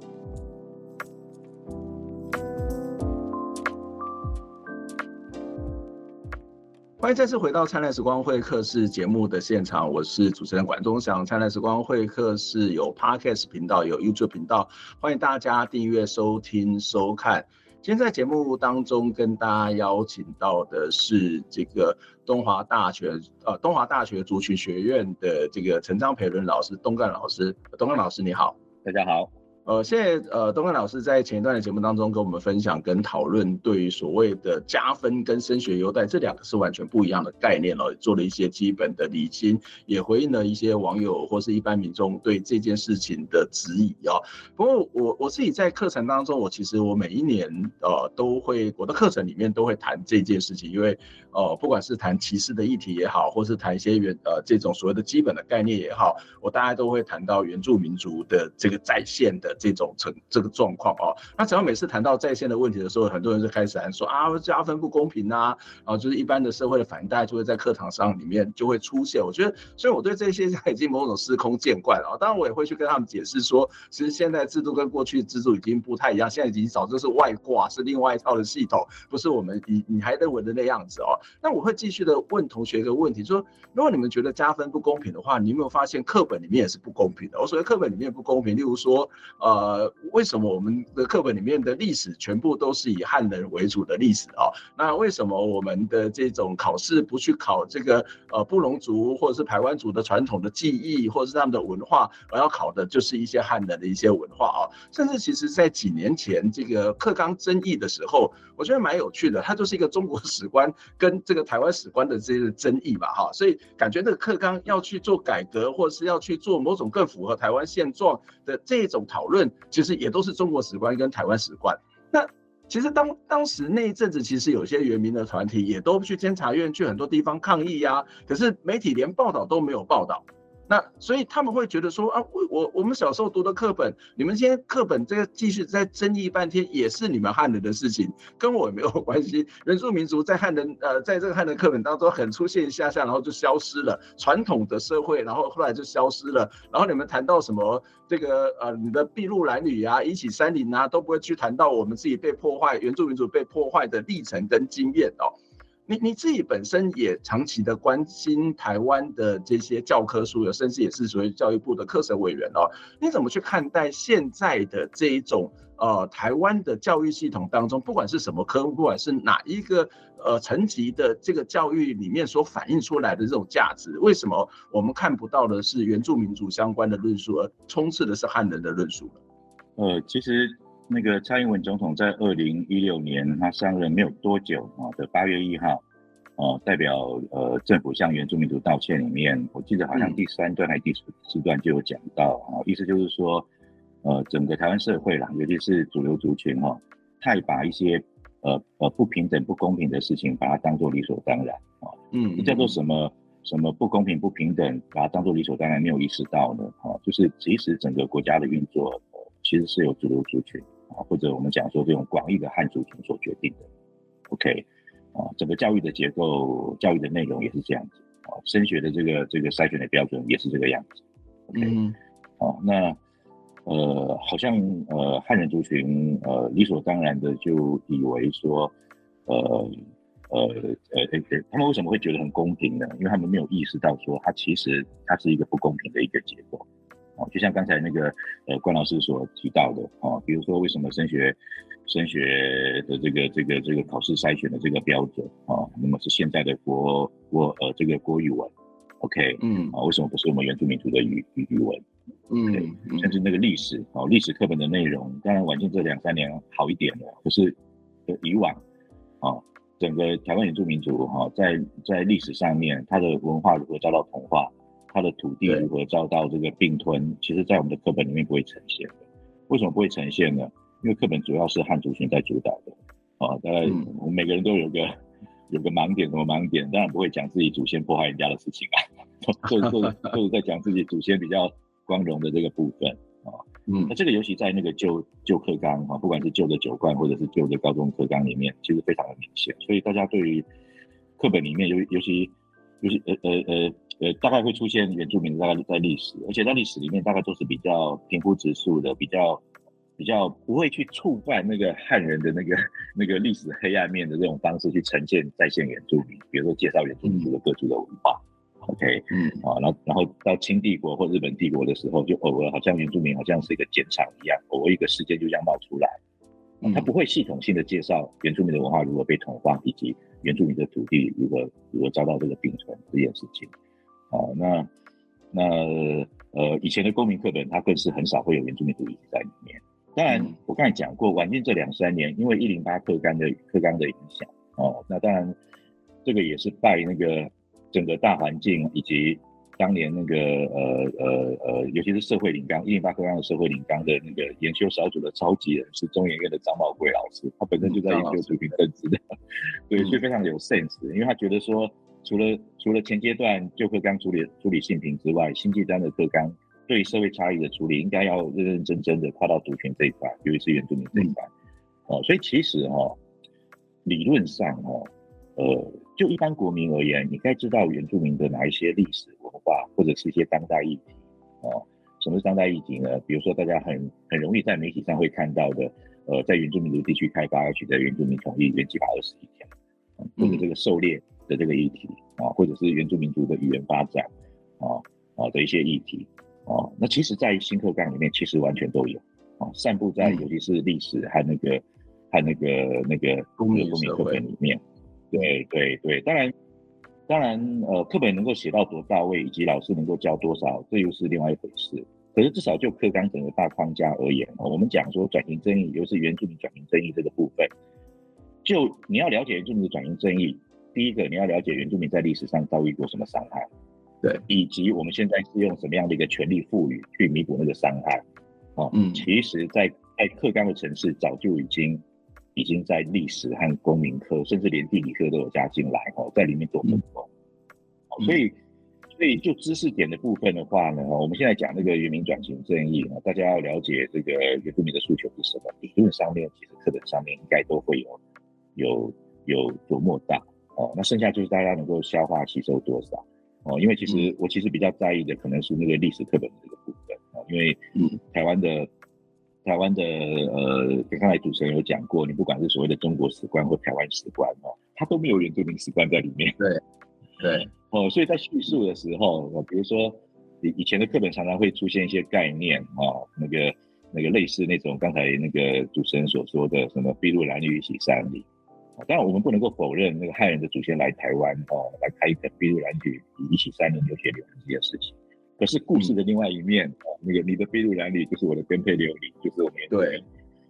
欢迎再次回到《灿烂时光会客室》节目的现场，我是主持人管中祥。《灿烂时光会客室》有 Podcast 频道，有 YouTube 频道，欢迎大家订阅、收听、收看。今天在节目当中跟大家邀请到的是这个东华大学呃东华大学族群学院的这个陈章培伦老师，东干老师，东干老师你好，大家好。呃，现在呃，东汉老师在前一段的节目当中跟我们分享跟讨论，对于所谓的加分跟升学优待这两个是完全不一样的概念了，做了一些基本的理清，也回应了一些网友或是一般民众对这件事情的质疑啊。不过我我自己在课程当中，我其实我每一年呃都会我的课程里面都会谈这件事情，因为呃不管是谈歧视的议题也好，或是谈一些原呃这种所谓的基本的概念也好，我大概都会谈到原住民族的这个在线的。这种成这个状况哦，那只要每次谈到在线的问题的时候，很多人就开始来说啊，加分不公平呐啊，啊，就是一般的社会的反应，大家就会在课堂上里面就会出现。我觉得，所以我对这些现在已经某种司空见惯了啊。当然，我也会去跟他们解释说，其实现在制度跟过去制度已经不太一样，现在已经早就是外挂，是另外一套的系统，不是我们你你还认为的那样子哦。那我会继续的问同学一个问题，说，如果你们觉得加分不公平的话，你有没有发现课本里面也是不公平的？我所谓课本里面不公平，例如说，呃，为什么我们的课本里面的历史全部都是以汉人为主的历史啊？那为什么我们的这种考试不去考这个呃布隆族或者是台湾族的传统的记忆或者是他们的文化，而要考的就是一些汉人的一些文化啊？甚至其实在几年前这个课纲争议的时候，我觉得蛮有趣的，它就是一个中国史观跟这个台湾史观的这个争议吧哈，所以感觉这个课纲要去做改革，或是要去做某种更符合台湾现状的这种讨论，其实也都是中国史观跟台湾史观。那其实当当时那一阵子，其实有些原民的团体也都去监察院去很多地方抗议呀，可是媒体连报道都没有报道。那所以他们会觉得说啊，我我我们小时候读的课本，你们今天课本这个继续在争议半天，也是你们汉人的事情，跟我也没有关系。原住民族在汉人呃，在这个汉人课本当中很出现一下下，然后就消失了。传统的社会，然后后来就消失了。然后你们谈到什么这个呃，你的筚路蓝缕啊，一起山林啊，都不会去谈到我们自己被破坏，原住民族被破坏的历程跟经验哦。你你自己本身也长期的关心台湾的这些教科书，甚至也是属于教育部的课程委员哦。你怎么去看待现在的这一种呃台湾的教育系统当中，不管是什么科目，不管是哪一个呃层级的这个教育里面所反映出来的这种价值，为什么我们看不到的是原住民族相关的论述，而充斥的是汉人的论述呢？呃，其实。那个蔡英文总统在二零一六年他上任没有多久啊的八月一号，呃，代表呃政府向原住民族道歉里面，我记得好像第三段还是第四段就有讲到啊，意思就是说，呃，整个台湾社会啦，尤其是主流族群哈，太把一些呃呃不平等、不公平的事情，把它当做理所当然啊，嗯，叫做什么什么不公平、不平等，把它当做理所当然，没有意识到呢，啊，就是其实整个国家的运作，呃，其实是有主流族群。啊，或者我们讲说这种广义的汉族群所决定的，OK，啊，整个教育的结构、教育的内容也是这样子，啊，升学的这个这个筛选的标准也是这个样子，OK，啊，那呃，好像呃汉人族群呃理所当然的就以为说，呃呃呃呃，他们为什么会觉得很公平呢？因为他们没有意识到说，它其实它是一个不公平的一个结构。哦，就像刚才那个呃关老师所提到的哦，比如说为什么升学升学的这个这个这个考试筛选的这个标准啊，那么是现在的国国呃这个国语文，OK，嗯，啊为什么不是我们原住民族的语语语文嗯，甚至那个历史哦，历史课本的内容，当然晚近这两三年好一点了，可是以往啊，整个台湾原住民族哈，在在历史上面，它的文化如何遭到同化？它的土地如何遭到这个并吞？其实，在我们的课本里面不会呈现的。为什么不会呈现呢？因为课本主要是汉族群在主导的。啊，大概，我们每个人都有个有个盲点，什么盲点？当然不会讲自己祖先破坏人家的事情啊，都都 都是在讲自己祖先比较光荣的这个部分啊。嗯，那这个尤其在那个旧旧课纲啊，不管是旧的九贯或者是旧的高中课纲里面，其实非常的明显。所以大家对于课本里面，尤尤其尤其呃呃呃。呃，大概会出现原住民，大概在历史，而且在历史里面，大概都是比较平铺直述的，比较比较不会去触犯那个汉人的那个 那个历史黑暗面的这种方式去呈现再现原住民，比如说介绍原住民各族的文化。嗯、OK，嗯，啊，然后然后到清帝国或日本帝国的时候，就偶尔好像原住民好像是一个检场一样，偶尔一个事件就这样冒出来。嗯，他不会系统性的介绍原住民的文化如何被同化，以及原住民的土地如何如何遭到这个并存这件事情。哦，那那呃，以前的公民课本它更是很少会有原住民主义在里面。当然，我刚才讲过，晚近这两三年，因为一零八课纲的课纲的影响，哦，那当然这个也是拜那个整个大环境以及。当年那个呃呃呃，尤其是社会领纲一零八课纲的社会领纲的那个研修小组的召集人是中研院的张茂贵老师，他本身就在研究族群政治的，对，所以非常有 sense，因为他觉得说，除了除了前阶段旧课纲处理处理性平之外，新阶段的课纲对社会差异的处理，应该要认认真真的跨到族群这一块，尤其是原住民这一块，哦，所以其实哈、哦，理论上哈、哦。呃，就一般国民而言，你该知道原住民的哪一些历史文化，或者是一些当代议题哦。什么是当代议题呢？比如说大家很很容易在媒体上会看到的，呃，在原住民族地区开发要取得原住民同意，原基法二十一条，或者这个狩猎的这个议题啊，或者是原住民族的语言发展啊啊的一些议题啊，那其实，在新课纲里面，其实完全都有啊，散布在尤其是历史和那个和那个那个公民课本里面。对对对，当然，当然，呃，课本能够写到多到位，以及老师能够教多少，这又是另外一回事。可是至少就课纲整个大框架而言，我们讲说转型正义，尤其是原住民转型正义这个部分，就你要了解原住民的转型正义，第一个你要了解原住民在历史上遭遇过什么伤害，对，以及我们现在是用什么样的一个权力赋予去弥补那个伤害。哦，嗯，其实在，在在课纲的城市早就已经。已经在历史和公民课，甚至连地理课都有加进来哦，在里面做分工。所以，所以就知识点的部分的话呢，我们现在讲那个原民转型正义啊，大家要了解这个原住民的诉求是什么，理论上面其实课本上面应该都会有有有琢磨到哦。那剩下就是大家能够消化吸收多少哦，因为其实我其实比较在意的可能是那个历史课本的这个部分哦，因为台湾的。台湾的呃，刚才主持人有讲过，你不管是所谓的中国史观或台湾史观哦，它都没有原住民史观在里面。对，对，哦，所以在叙述的时候，哦，比如说以以前的课本常常会出现一些概念哦，那个那个类似那种刚才那个主持人所说的什么筚路蓝缕一起山里，当然我们不能够否认那个汉人的祖先来台湾哦，来开一个筚路蓝缕一起三年流血流这件事情。可是故事的另外一面，嗯、那个你的筚路蓝缕就是我的颠沛流离，就是我们对，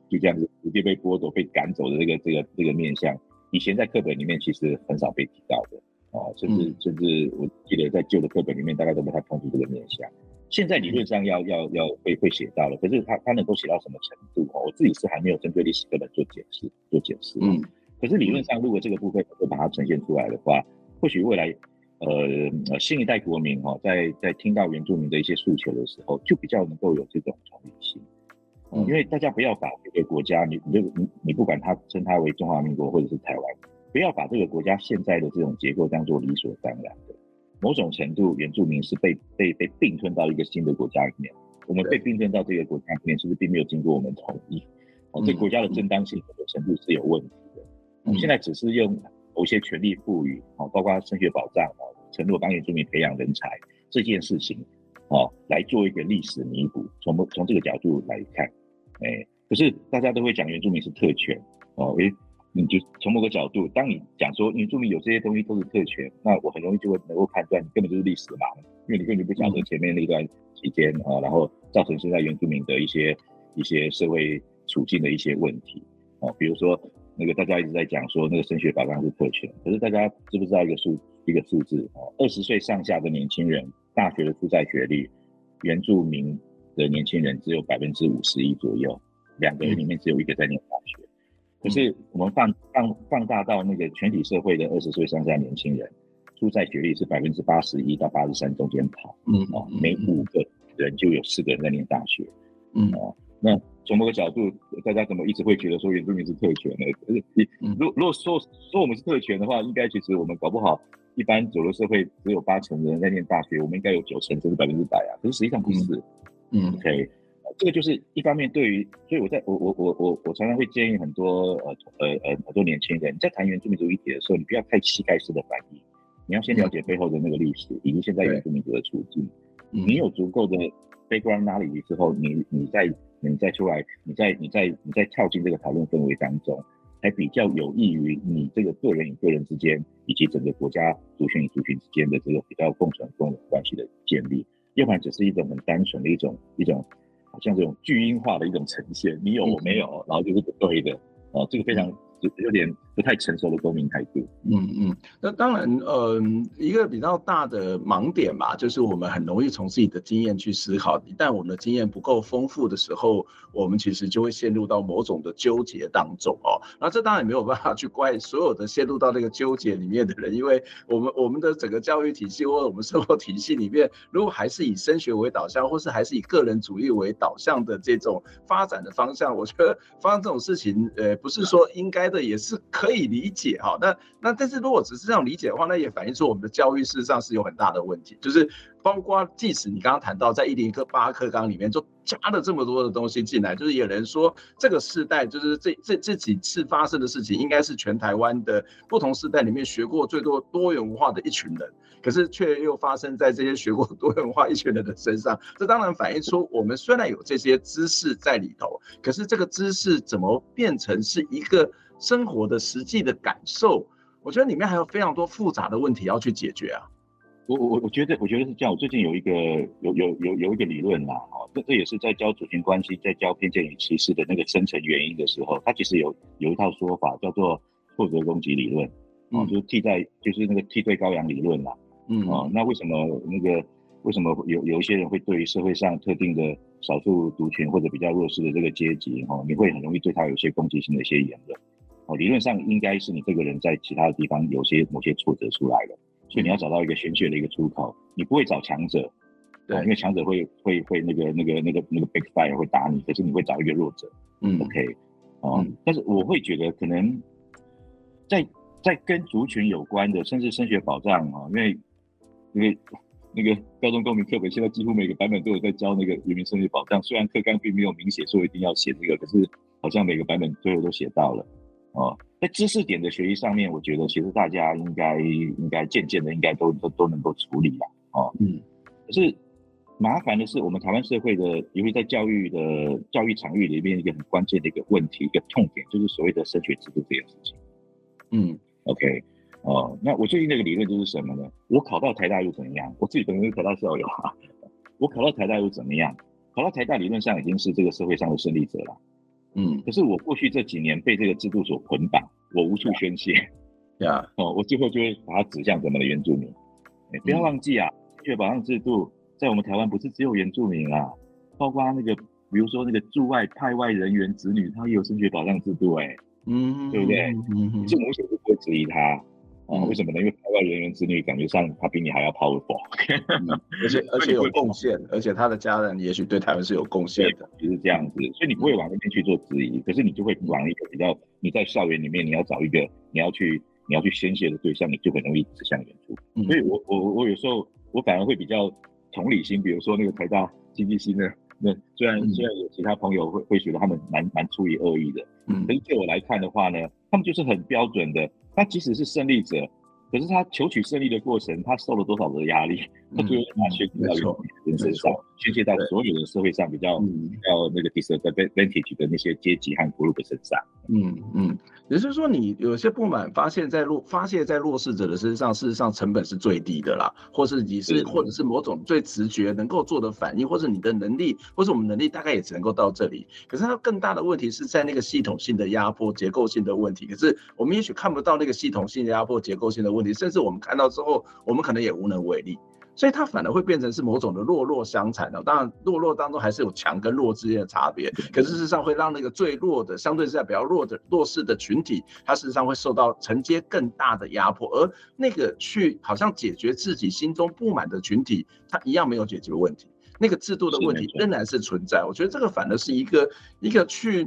就这样子直接被剥夺、被赶走的这个这个这个面相，以前在课本里面其实很少被提到的哦，甚至、嗯、甚至我记得在旧的课本里面大概都不太碰触这个面相。现在理论上要、嗯、要要会会写到了，可是他他能够写到什么程度哦？我自己是还没有针对历史课本做解释做解释。嗯，可是理论上如果这个部分能够把它呈现出来的话，或许未来。呃，新一代国民哈、哦，在在听到原住民的一些诉求的时候，就比较能够有这种同理心，嗯，因为大家不要把这个国家，你你你你不管他称它为中华民国或者是台湾，不要把这个国家现在的这种结构当做理所当然的。某种程度，原住民是被被被并吞到一个新的国家里面，我们被并吞到这个国家里面，是不是并没有经过我们同意？哦，这国家的正当性的程度是有问题的。我们现在只是用。某些权力赋予，哦，包括升学保障，哦，承诺帮原住民培养人才这件事情，哦，来做一个历史弥补。从从这个角度来看，哎、可是大家都会讲原住民是特权，哦，诶、你就从某个角度，当你讲说原住民有这些东西都是特权，那我很容易就会能够判断你根本就是历史盲，因为你根本不晓得前面那段期间啊，然后造成现在原住民的一些一些社会处境的一些问题，哦，比如说。那个大家一直在讲说，那个升学保障是特权，可是大家知不知道一个数一个数字哦？二十岁上下的年轻人，大学的负债学历，原住民的年轻人只有百分之五十一左右，两个人里面只有一个在念大学。嗯、可是我们放放放大到那个全体社会的二十岁上下年轻人，负债学历是百分之八十一到八十三中间跑，嗯哦，每五个人就有四个人在念大学，嗯哦，那。从某个角度，大家怎么一直会觉得说原住民是特权呢？可是你，如如果说说我们是特权的话，应该其实我们搞不好，一般主流社会只有八成的人在念大学，我们应该有九成甚至百分之百啊。可是实际上不是。嗯，OK，这个就是一方面对于，所以我在我我我我我常常会建议很多呃呃呃很多年轻人，你在谈原住民族议题的时候，你不要太膝盖式的反应，你要先了解背后的那个历史以及现在原住民族的处境。你有足够的 background knowledge 之后，你你在你再出来，你再你再你再跳进这个讨论氛围当中，才比较有益于你这个个人与个人之间，以及整个国家族群与族群之间的这个比较共存共荣关系的建立。要不然只是一种很单纯的一种一种，好像这种巨婴化的一种呈现，你有我没有，然后就是不对的，哦，这个非常。有点不太成熟的公民态度。嗯嗯，那当然，呃，一个比较大的盲点吧，就是我们很容易从自己的经验去思考。一旦我们的经验不够丰富的时候，我们其实就会陷入到某种的纠结当中哦。那这当然没有办法去怪所有的陷入到那个纠结里面的人，因为我们我们的整个教育体系或者我们生活体系里面，如果还是以升学为导向，或是还是以个人主义为导向的这种发展的方向，我觉得发生这种事情，呃，不是说应该的。也是可可以理解哈，那那但是如果只是这样理解的话，那也反映出我们的教育事实上是有很大的问题，就是包括即使你刚刚谈到在一零八课纲里面就加了这么多的东西进来，就是有人说这个世代就是这这这几次发生的事情，应该是全台湾的不同世代里面学过最多多元文化的一群人，可是却又发生在这些学过多元化一群人的身上，这当然反映出我们虽然有这些知识在里头，可是这个知识怎么变成是一个。生活的实际的感受，我觉得里面还有非常多复杂的问题要去解决啊。我我我觉得我觉得是这样。我最近有一个有有有有一个理论啦，哦，这这也是在教族群关系，在教偏见与歧视的那个深层原因的时候，它其实有有一套说法叫做挫折攻击理论，哦，就是替代就是那个替罪羔羊理论啦。嗯，哦，那为什么那个为什么有有一些人会对于社会上特定的少数族群或者比较弱势的这个阶级，哦，你会很容易对他有一些攻击性的一些言论？哦，理论上应该是你这个人在其他的地方有些某些挫折出来了，所以你要找到一个宣泄的一个出口。你不会找强者，对，因为强者会会会那个那个那个那个 backfire 会打你，可是你会找一个弱者。嗯，OK，哦、嗯，但是我会觉得可能在在跟族群有关的，甚至升学保障啊，因为因为那个高中公民课本现在几乎每个版本都有在教那个移民升学保障，虽然课纲并没有明写说一定要写这个，可是好像每个版本最后都写到了。哦，在知识点的学习上面，我觉得其实大家应该应该渐渐的应该都都都能够处理了。哦，嗯，可是麻烦的是，我们台湾社会的，尤其在教育的教育场域里面，一个很关键的一个问题，一个痛点，就是所谓的升学制度这件事情。嗯，OK，哦，那我最近那个理论就是什么呢？我考到台大又怎么样？我自己本身考到校友啊，我考到台大又怎么样？考到台大理论上已经是这个社会上的胜利者了。嗯，可是我过去这几年被这个制度所捆绑，我无处宣泄，呀，哦，我最后就会把它指向咱们的原住民。欸，不要忘记啊，升学保障制度在我们台湾不是只有原住民啊，包括那个，比如说那个驻外派外人员子女，他也有升学保障制度，欸，嗯，对不对？嗯，这我为什么不会质疑他？啊、嗯，为什么呢？因为海外人员子女感觉上他比你还要 powerful，嗯、而且 而且有贡献，而且他的家人也许对台湾是有贡献的，就是这样子。所以你不会往那边去做质疑，可是你就会往一个比较你在校园里面你要找一个你要去你要去宣泄的对象，你就很容易指向远处。所以我我我有时候我反而会比较同理心，比如说那个台大经济系呢，那虽然虽然有其他朋友会会觉得他们蛮蛮出于恶意的，嗯，可是对我来看的话呢，他们就是很标准的。他即使是胜利者，可是他求取胜利的过程，他受了多少的压力？他最后把宣泄到人身上，宣泄到所有的社会上比较比较那个 disadvantage 的那些阶级和 group 身上。嗯嗯，也就是说，你有些不满发现在弱发泄在弱势者的身上，事实上成本是最低的啦，或是你是或者是某种最直觉能够做的反应，或者你的能力，或是我们能力大概也只能够到这里。可是它更大的问题是在那个系统性的压迫、结构性的问题。可是我们也许看不到那个系统性的压迫、结构性的问题，甚至我们看到之后，我们可能也无能为力。所以它反而会变成是某种的弱弱相残的，当然弱弱当中还是有强跟弱之间的差别，可是事实上会让那个最弱的，相对是在比较弱的弱势的群体，它事实上会受到承接更大的压迫，而那个去好像解决自己心中不满的群体，它一样没有解决问题，那个制度的问题仍然是存在。我觉得这个反而是一个一个去，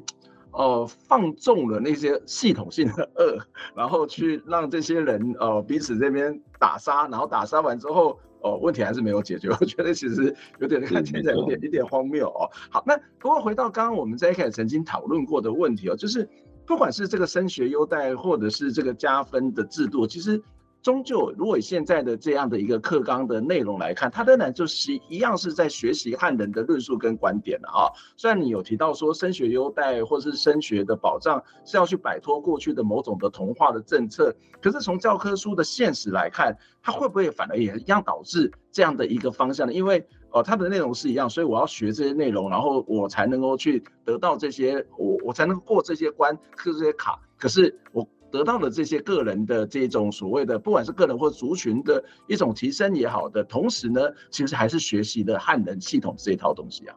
呃，放纵了那些系统性的恶，然后去让这些人呃彼此这边打杀，然后打杀完之后。哦，问题还是没有解决，我觉得其实有点看起来有点有点荒谬哦。好，那不过回到刚刚我们在一开始曾经讨论过的问题哦，就是不管是这个升学优待或者是这个加分的制度，其实终究如果以现在的这样的一个课纲的内容来看，它仍然就是一样是在学习汉人的论述跟观点的啊。虽然你有提到说升学优待或是升学的保障是要去摆脱过去的某种的同化的政策，可是从教科书的现实来看，它会不会反而也一样导致这样的一个方向呢？因为哦，它的内容是一样，所以我要学这些内容，然后我才能够去得到这些，我我才能过这些关，刻这些卡。可是我得到了这些个人的这种所谓的，不管是个人或族群的一种提升也好的，同时呢，其实还是学习的汉人系统这一套东西啊。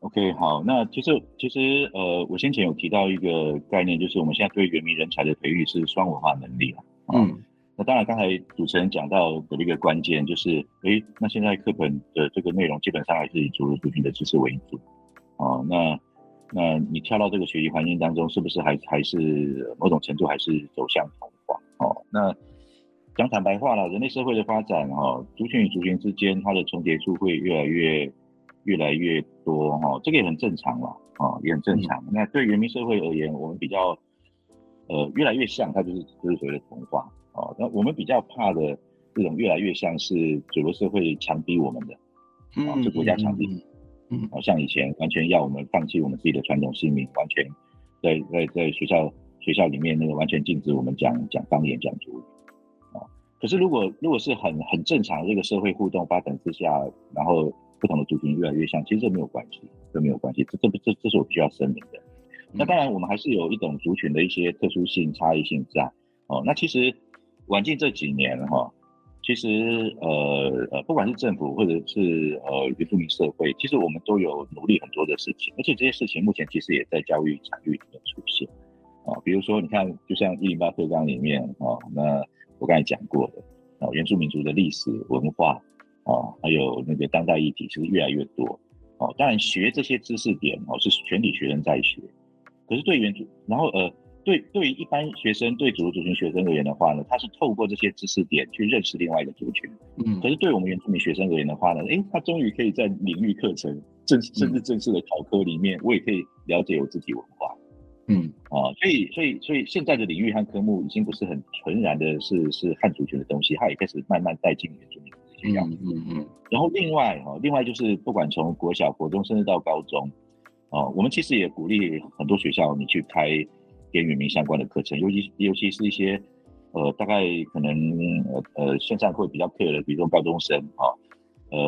OK，好，那其实其实呃，我先前有提到一个概念，就是我们现在对原民人才的培育是双文化能力啊。嗯。那当然，刚才主持人讲到的一个关键就是，诶，那现在课本的这个内容基本上还是以主流族群的知识为主，哦，那那你跳到这个学习环境当中，是不是还还是某种程度还是走向同化？哦，那讲坦白话了，人类社会的发展，哈，族群与族群之间它的重叠处会越来越越来越多，哈，这个也很正常了，啊，也很正常。嗯、那对原民社会而言，我们比较呃越来越像，它就是就是所谓的同化。哦，那我们比较怕的这种越来越像是主流社会强逼我们的，啊、嗯，是国家强逼，嗯，好像以前完全要我们放弃我们自己的传统姓名，完全在在在学校学校里面那个完全禁止我们讲讲方言讲族语，啊，可是如果如果是很很正常的这个社会互动发展之下，然后不同的族群越来越像，其实这没有关系，这没有关系，这这这这是我必须要声明的。那当然我们还是有一种族群的一些特殊性差异性在，哦，那其实。晚近这几年哈，其实呃呃，不管是政府或者是呃原住民社会，其实我们都有努力很多的事情，而且这些事情目前其实也在教育场域里面出现啊。比如说，你看，就像一零八课纲里面啊，那我刚才讲过的啊，原住民族的历史文化啊，还有那个当代议题，其实越来越多啊。当然，学这些知识点哦，是全体学生在学，可是对原住，然后呃。对，对于一般学生，对主流族群学生而言的话呢，他是透过这些知识点去认识另外一个族群。嗯，可是对我们原住民学生而言的话呢，诶，他终于可以在领域课程正甚至正式的考科里面，我也可以了解我自己文化。嗯，啊，所以所以所以现在的领域和科目已经不是很纯然的是是汉族群的东西，它也开始慢慢带进原住民的这些样子。嗯嗯。然后另外哈，另外就是不管从国小、国中，甚至到高中，啊，我们其实也鼓励很多学校你去开。跟原民相关的课程，尤其尤其是一些，呃，大概可能呃呃线上会比较 care 的，比如说高中生哈、哦，呃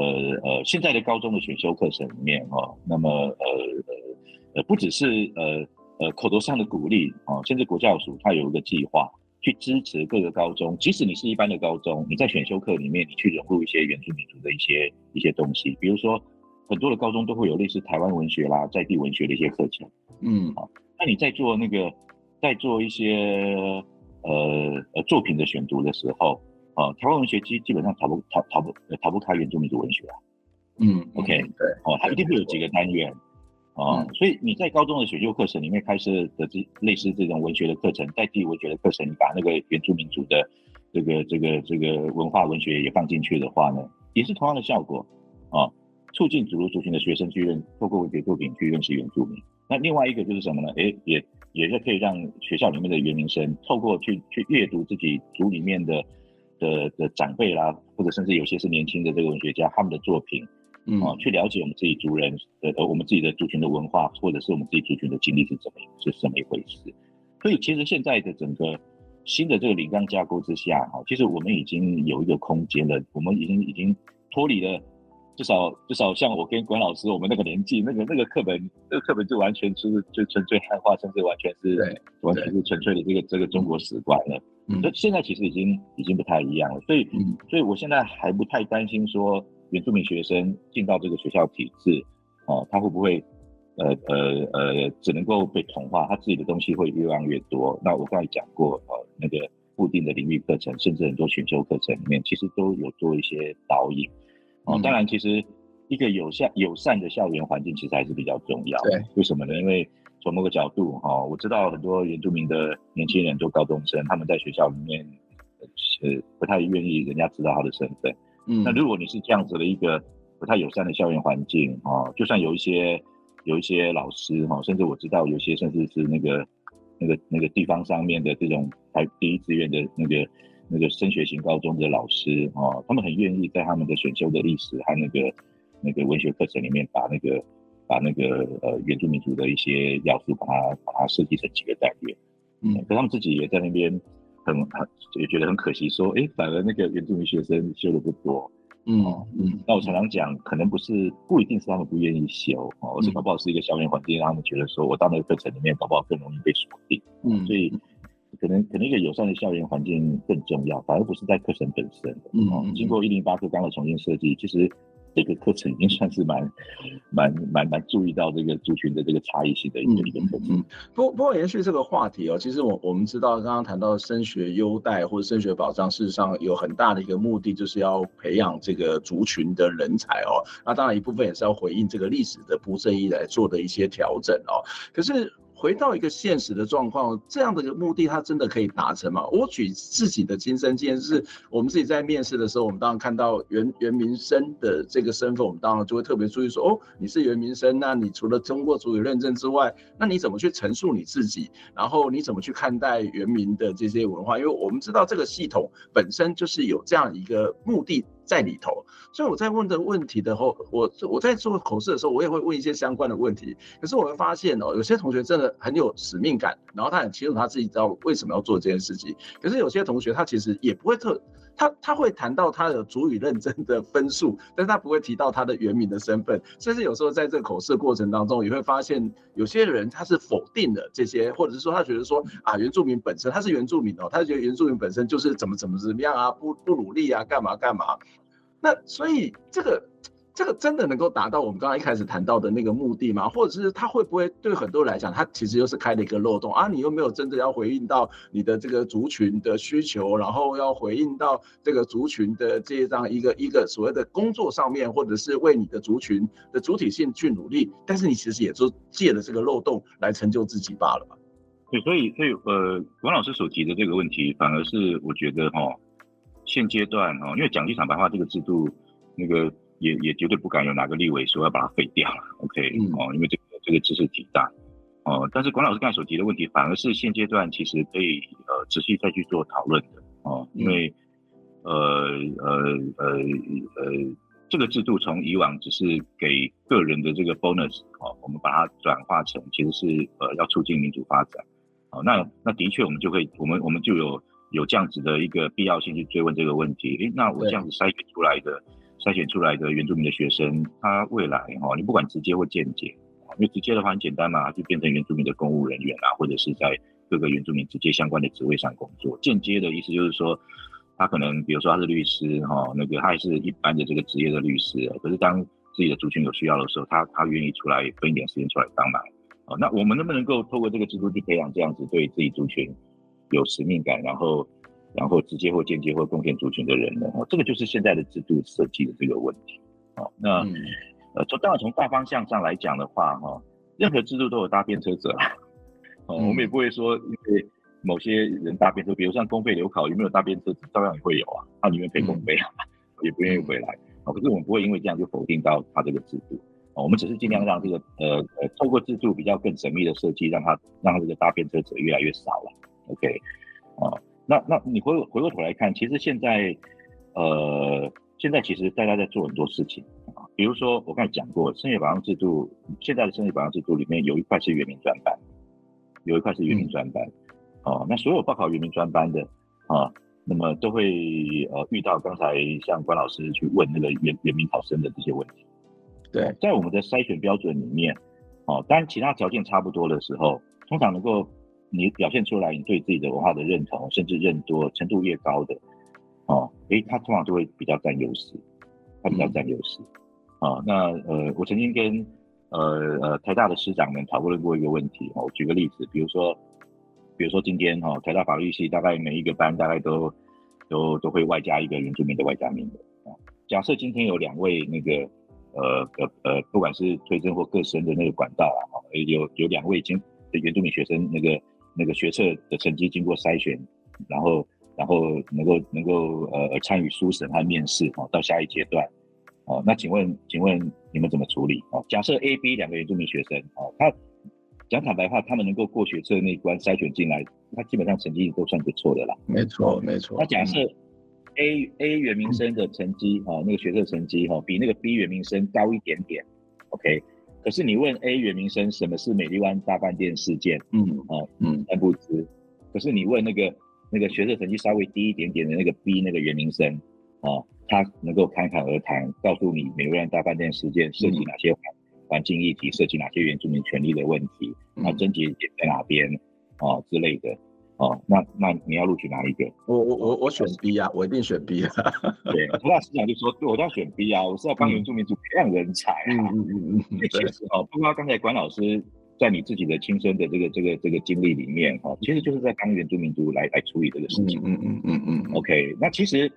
呃现在的高中的选修课程里面哈、哦，那么呃呃呃不只是呃呃口头上的鼓励啊，甚至国教署它有一个计划去支持各个高中，即使你是一般的高中，你在选修课里面你去融入一些原住民族的一些一些东西，比如说很多的高中都会有类似台湾文学啦、在地文学的一些课程，嗯，好，那你在做那个。在做一些呃呃作品的选读的时候，啊、呃，台湾文学基基本上逃不逃逃不逃不开原住民族文学啊。嗯，OK，对，哦，它一定会有几个单元，啊、呃嗯，所以你在高中的选修课程里面开设的这类似这种文学的课程，代地文学的课程，你把那个原住民族的这个这个这个文化文学也放进去的话呢，也是同样的效果啊、呃，促进主流族群的学生去认透过文学作品去认识原住民。那另外一个就是什么呢？诶，也。也是可以让学校里面的原民生透过去去阅读自己族里面的的的长辈啦，或者甚至有些是年轻的这个文学家他们的作品，嗯啊，去了解我们自己族人的呃我们自己的族群的文化，或者是我们自己族群的经历是怎么是怎么一回事。所以其实现在的整个新的这个领纲架构之下，哈，其实我们已经有一个空间了，我们已经已经脱离了。至少至少像我跟管老师，我们那个年纪，那个那个课本，那个课本就完全是就纯粹汉化，甚至完全是完全是纯粹的这个这个中国史观了。嗯，那现在其实已经已经不太一样了。所以，嗯，所以我现在还不太担心说原住民学生进到这个学校体制，哦，他会不会呃呃呃只能够被同化，他自己的东西会越来越多。那我刚才讲过，呃，那个固定的领域课程，甚至很多选修课程里面，其实都有做一些导引。哦，当然，其实一个友善友善的校园环境其实还是比较重要。对，为什么呢？因为从某个角度，哈，我知道很多原住民的年轻人都高中生，他们在学校里面是不太愿意人家知道他的身份。嗯，那如果你是这样子的一个不太友善的校园环境，啊，就算有一些有一些老师，哈，甚至我知道有些甚至是那个那个那个地方上面的这种排第一志愿的那个那个升学型高中的老师哦，他们很愿意在他们的选修的历史和那个那个文学课程里面把那个把那个呃原住民族的一些要素把它把它设计成几个单元，嗯，可他们自己也在那边很很也觉得很可惜，说哎，反而那个原住民学生修的不多，嗯嗯，那我常常讲，可能不是不一定是他们不愿意修哦，而是搞不好是一个校园环境让他们觉得说我到那个课程里面搞不好更容易被锁定，嗯，所以。可能可能一个友善的校园环境更重要，反而不是在课程本身。嗯，经过一零八课纲的重新设计，其实这个课程已经算是蛮 蛮蛮蛮注意到这个族群的这个差异性的一个一个课程。嗯，不不过延续这个话题哦，其实我我们知道刚刚谈到升学优待或者升学保障，事实上有很大的一个目的就是要培养这个族群的人才哦。那当然一部分也是要回应这个历史的不正义来做的一些调整哦。可是。回到一个现实的状况，这样的一个目的，它真的可以达成吗？我举自己的亲身经验，是我们自己在面试的时候，我们当然看到原原民生的这个身份，我们当然就会特别注意说，哦，你是原民生，那你除了通过主语认证之外，那你怎么去陈述你自己？然后你怎么去看待原民的这些文化？因为我们知道这个系统本身就是有这样一个目的。在里头，所以我在问的问题的后，我我在做口试的时候，我也会问一些相关的问题。可是我会发现哦，有些同学真的很有使命感，然后他很清楚他自己知道为什么要做这件事情。可是有些同学他其实也不会特，他他会谈到他的主语认真的分数，但是他不会提到他的原名的身份。甚至有时候在这个口试过程当中，也会发现有些人他是否定了这些，或者是说他觉得说啊，原住民本身他是原住民哦，他觉得原住民本身就是怎么怎么怎么样啊，不不努力啊，干嘛干嘛。那所以这个这个真的能够达到我们刚刚一开始谈到的那个目的吗？或者是他会不会对很多人来讲，他其实又是开了一个漏洞啊？你又没有真的要回应到你的这个族群的需求，然后要回应到这个族群的这样一个一个所谓的工作上面，或者是为你的族群的主体性去努力，但是你其实也就借了这个漏洞来成就自己罢了嘛？对，所以所以呃，王老师所提的这个问题，反而是我觉得哈。现阶段哦，因为讲机场白话这个制度，那个也也绝对不敢有哪个立委说要把它废掉了，OK 哦，因为这个这个知识体大。哦。但是管老师刚才所提的问题，反而是现阶段其实可以呃仔细再去做讨论的。哦，因为呃呃呃呃这个制度从以往只是给个人的这个 bonus 哦，我们把它转化成其实是呃要促进民主发展。哦，那那的确我们就会我们我们就有。有这样子的一个必要性去追问这个问题，诶，那我这样子筛选出来的筛选出来的原住民的学生，他未来哈，你不管直接或间接，因为直接的话很简单嘛，就变成原住民的公务人员啊，或者是在各个原住民直接相关的职位上工作。间接的意思就是说，他可能比如说他是律师哈，那个他还是一般的这个职业的律师，可是当自己的族群有需要的时候，他他愿意出来分一点时间出来帮忙。哦，那我们能不能够透过这个制度去培养这样子对自己族群有使命感，然后，然后直接或间接或贡献族群的人呢？哦，这个就是现在的制度设计的这个问题。哦，那、嗯、呃，从当然从大方向上来讲的话，哈、哦，任何制度都有搭便车者。哦，嗯、我们也不会说因为某些人搭便车，比如像公费留考有没有搭便车，照样也会有啊，他宁愿赔公费啊，嗯、也不愿意回来。哦，可是我们不会因为这样就否定到他这个制度。哦，我们只是尽量让这个呃呃，透过制度比较更缜密的设计，让它让他这个搭便车者越来越少了。OK，哦，那那你回回过头来看，其实现在，呃，现在其实大家在做很多事情啊，比如说我刚才讲过，升学保障制度，现在的升学保障制度里面有一块是原民专班，有一块是原民专班，哦、嗯啊，那所有报考原民专班的啊，那么都会呃遇到刚才像关老师去问那个原原民考生的这些问题，对，在我们的筛选标准里面，哦、啊，当然其他条件差不多的时候，通常能够。你表现出来，你对自己的文化的认同，甚至认多程度越高的，哦，诶，他通常就会比较占优势，他比较占优势，啊、嗯哦，那呃，我曾经跟呃呃台大的师长们讨论过一个问题，哦，我举个例子，比如说，比如说今天哈、哦，台大法律系大概每一个班大概都都都会外加一个原住民的外加名额，假设今天有两位那个呃呃呃，不管是推甄或各生的那个管道啊，哦，有有两位已经的原住民学生那个。那个学测的成绩经过筛选，然后然后能够能够呃参与书审和面试哦，到下一阶段哦，那请问请问你们怎么处理哦？假设 A、B 两个原住民学生哦，他讲坦白话，他们能够过学测那一关筛选进来，他基本上成绩都算不错的啦。没错，没错。那假设 A、嗯、A 原民生的成绩哈、嗯哦，那个学测成绩哈、哦，比那个 B 原民生高一点点，OK。可是你问 A 原明生什么是美丽湾大饭店事件，嗯，啊，嗯，他不知。可是你问那个那个学测成绩稍微低一点点的那个 B 那个原明生，啊，他能够侃侃而谈，告诉你美丽湾大饭店事件涉及哪些环环境议题，涉及哪些原住民权利的问题，那症结点在哪边，啊之类的。哦，那那你要录取哪一个？我我我我选 B 啊，我一定选 B 啊。对，胡老师讲就说，对，我都要选 B 啊，我是要帮原住民族培养人才啊。嗯嗯嗯嗯。其实哦，包括刚才管老师在你自己的亲身的这个这个这个经历里面哈，其实就是在帮原住民族来来处理这个事情。嗯嗯嗯嗯。OK，那其实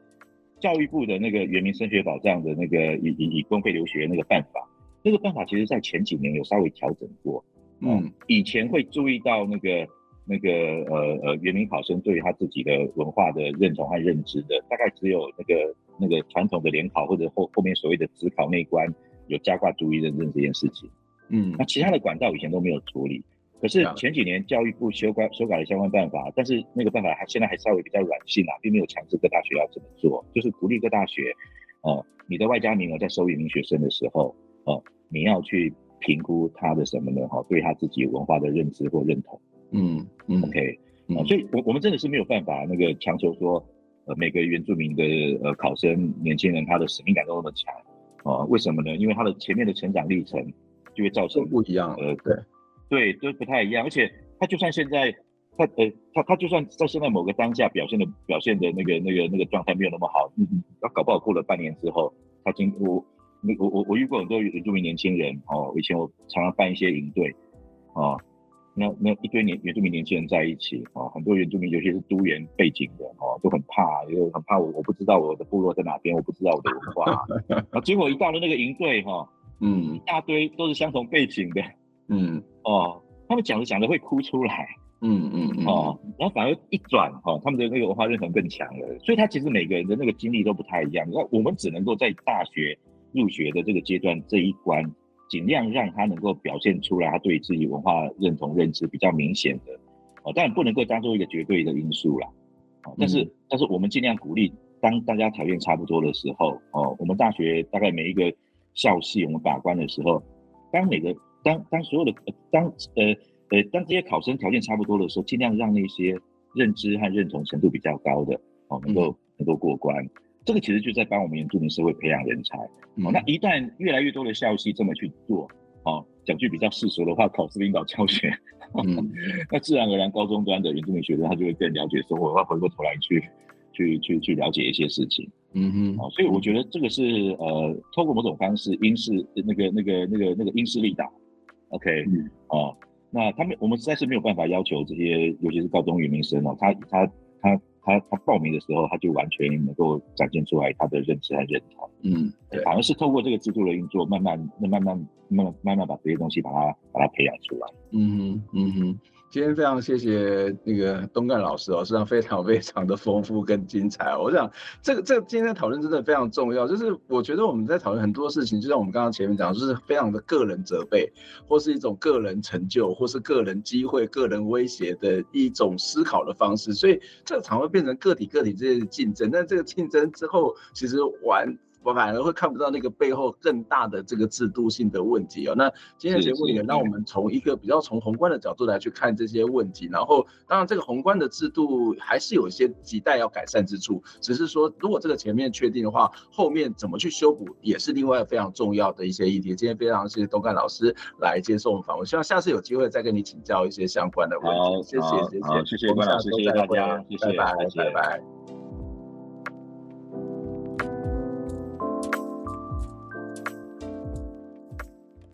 教育部的那个原民升学保障的那个以以以公费留学那个办法，那个办法其实在前几年有稍微调整过。嗯。以前会注意到那个。那个呃呃，原民考生对于他自己的文化的认同和认知的，大概只有那个那个传统的联考或者后后面所谓的职考那关有加挂族裔认证这件事情。嗯，那其他的管道以前都没有处理。可是前几年教育部修改修改了相关办法，但是那个办法还现在还稍微比较软性啊，并没有强制各大学要这么做，就是鼓励各大学哦、呃，你的外加名额在收原民学生的时候哦、呃，你要去评估他的什么呢？哈、呃，对他自己文化的认知或认同。嗯嗯，OK，啊，所以我我们真的是没有办法那个强求说，呃，每个原住民的呃考生年轻人他的使命感都那么强，啊，为什么呢？因为他的前面的成长历程就会造成不一样，呃，对，对，都不太一样，而且他就算现在他呃他他就算在现在某个当下表现的表现的那个那个那个状态没有那么好，嗯嗯，他搞不好过了半年之后，他经我我我我遇过很多原住民年轻人哦，以前我常常办一些营队，啊。那那一堆年原住民年轻人在一起啊，很多原住民，尤其是都原背景的哦，都很怕，因为很怕我我不知道我的部落在哪边，我不知道我的文化。啊，结果一到了那个营队哈，嗯，一大堆都是相同背景的，嗯哦，他们讲着讲着会哭出来，嗯嗯哦，然后反而一转哈，他们的那个文化认同更强了，所以他其实每个人的那个经历都不太一样。那我们只能够在大学入学的这个阶段这一关。尽量让他能够表现出来，他对自己文化认同认知比较明显的，哦，当然不能够当做一个绝对的因素啦，哦，但是、嗯、但是我们尽量鼓励，当大家条件差不多的时候，哦，我们大学大概每一个校系我们把关的时候，当每个当当所有的当呃呃当这些考生条件差不多的时候，尽量让那些认知和认同程度比较高的，哦，能够、嗯、能够过关。这个其实就在帮我们原住民社会培养人才。嗯、哦，那一旦越来越多的校系这么去做，哦，讲句比较世俗的话，考试领导教学，嗯、那自然而然高中端的原住民学生他就会更了解生活，要回过头来去去去去了解一些事情。嗯哼，哦，所以我觉得这个是呃，透过某种方式，因势那个那个那个那个因势利导。OK，嗯，哦，那他们我们实在是没有办法要求这些，尤其是高中原民生哦，他他他。他他他报名的时候，他就完全能够展现出来他的认知和认同。嗯，对，反而是透过这个制度的运作，慢慢、慢慢、慢慢、慢慢把这些东西把它把它培养出来。嗯哼，嗯哼。今天非常谢谢那个东干老师哦，实际上非常非常的丰富跟精彩。我想这个这个今天的讨论真的非常重要，就是我觉得我们在讨论很多事情，就像我们刚刚前面讲，就是非常的个人责备，或是一种个人成就，或是个人机会、个人威胁的一种思考的方式，所以这个常会变成个体个体之间的竞争。但这个竞争之后，其实玩。我反而会看不到那个背后更大的这个制度性的问题哦。那今天的节目也让我们从一个比较从宏观的角度来去看这些问题。然后，当然这个宏观的制度还是有一些亟待要改善之处。只是说，如果这个前面确定的话，后面怎么去修补也是另外非常重要的一些议题。今天非常谢谢东干老师来接受我们访问，希望下次有机会再跟你请教一些相关的问题。谢谢谢谢谢谢关老师，谢谢大家，谢谢，拜拜拜拜。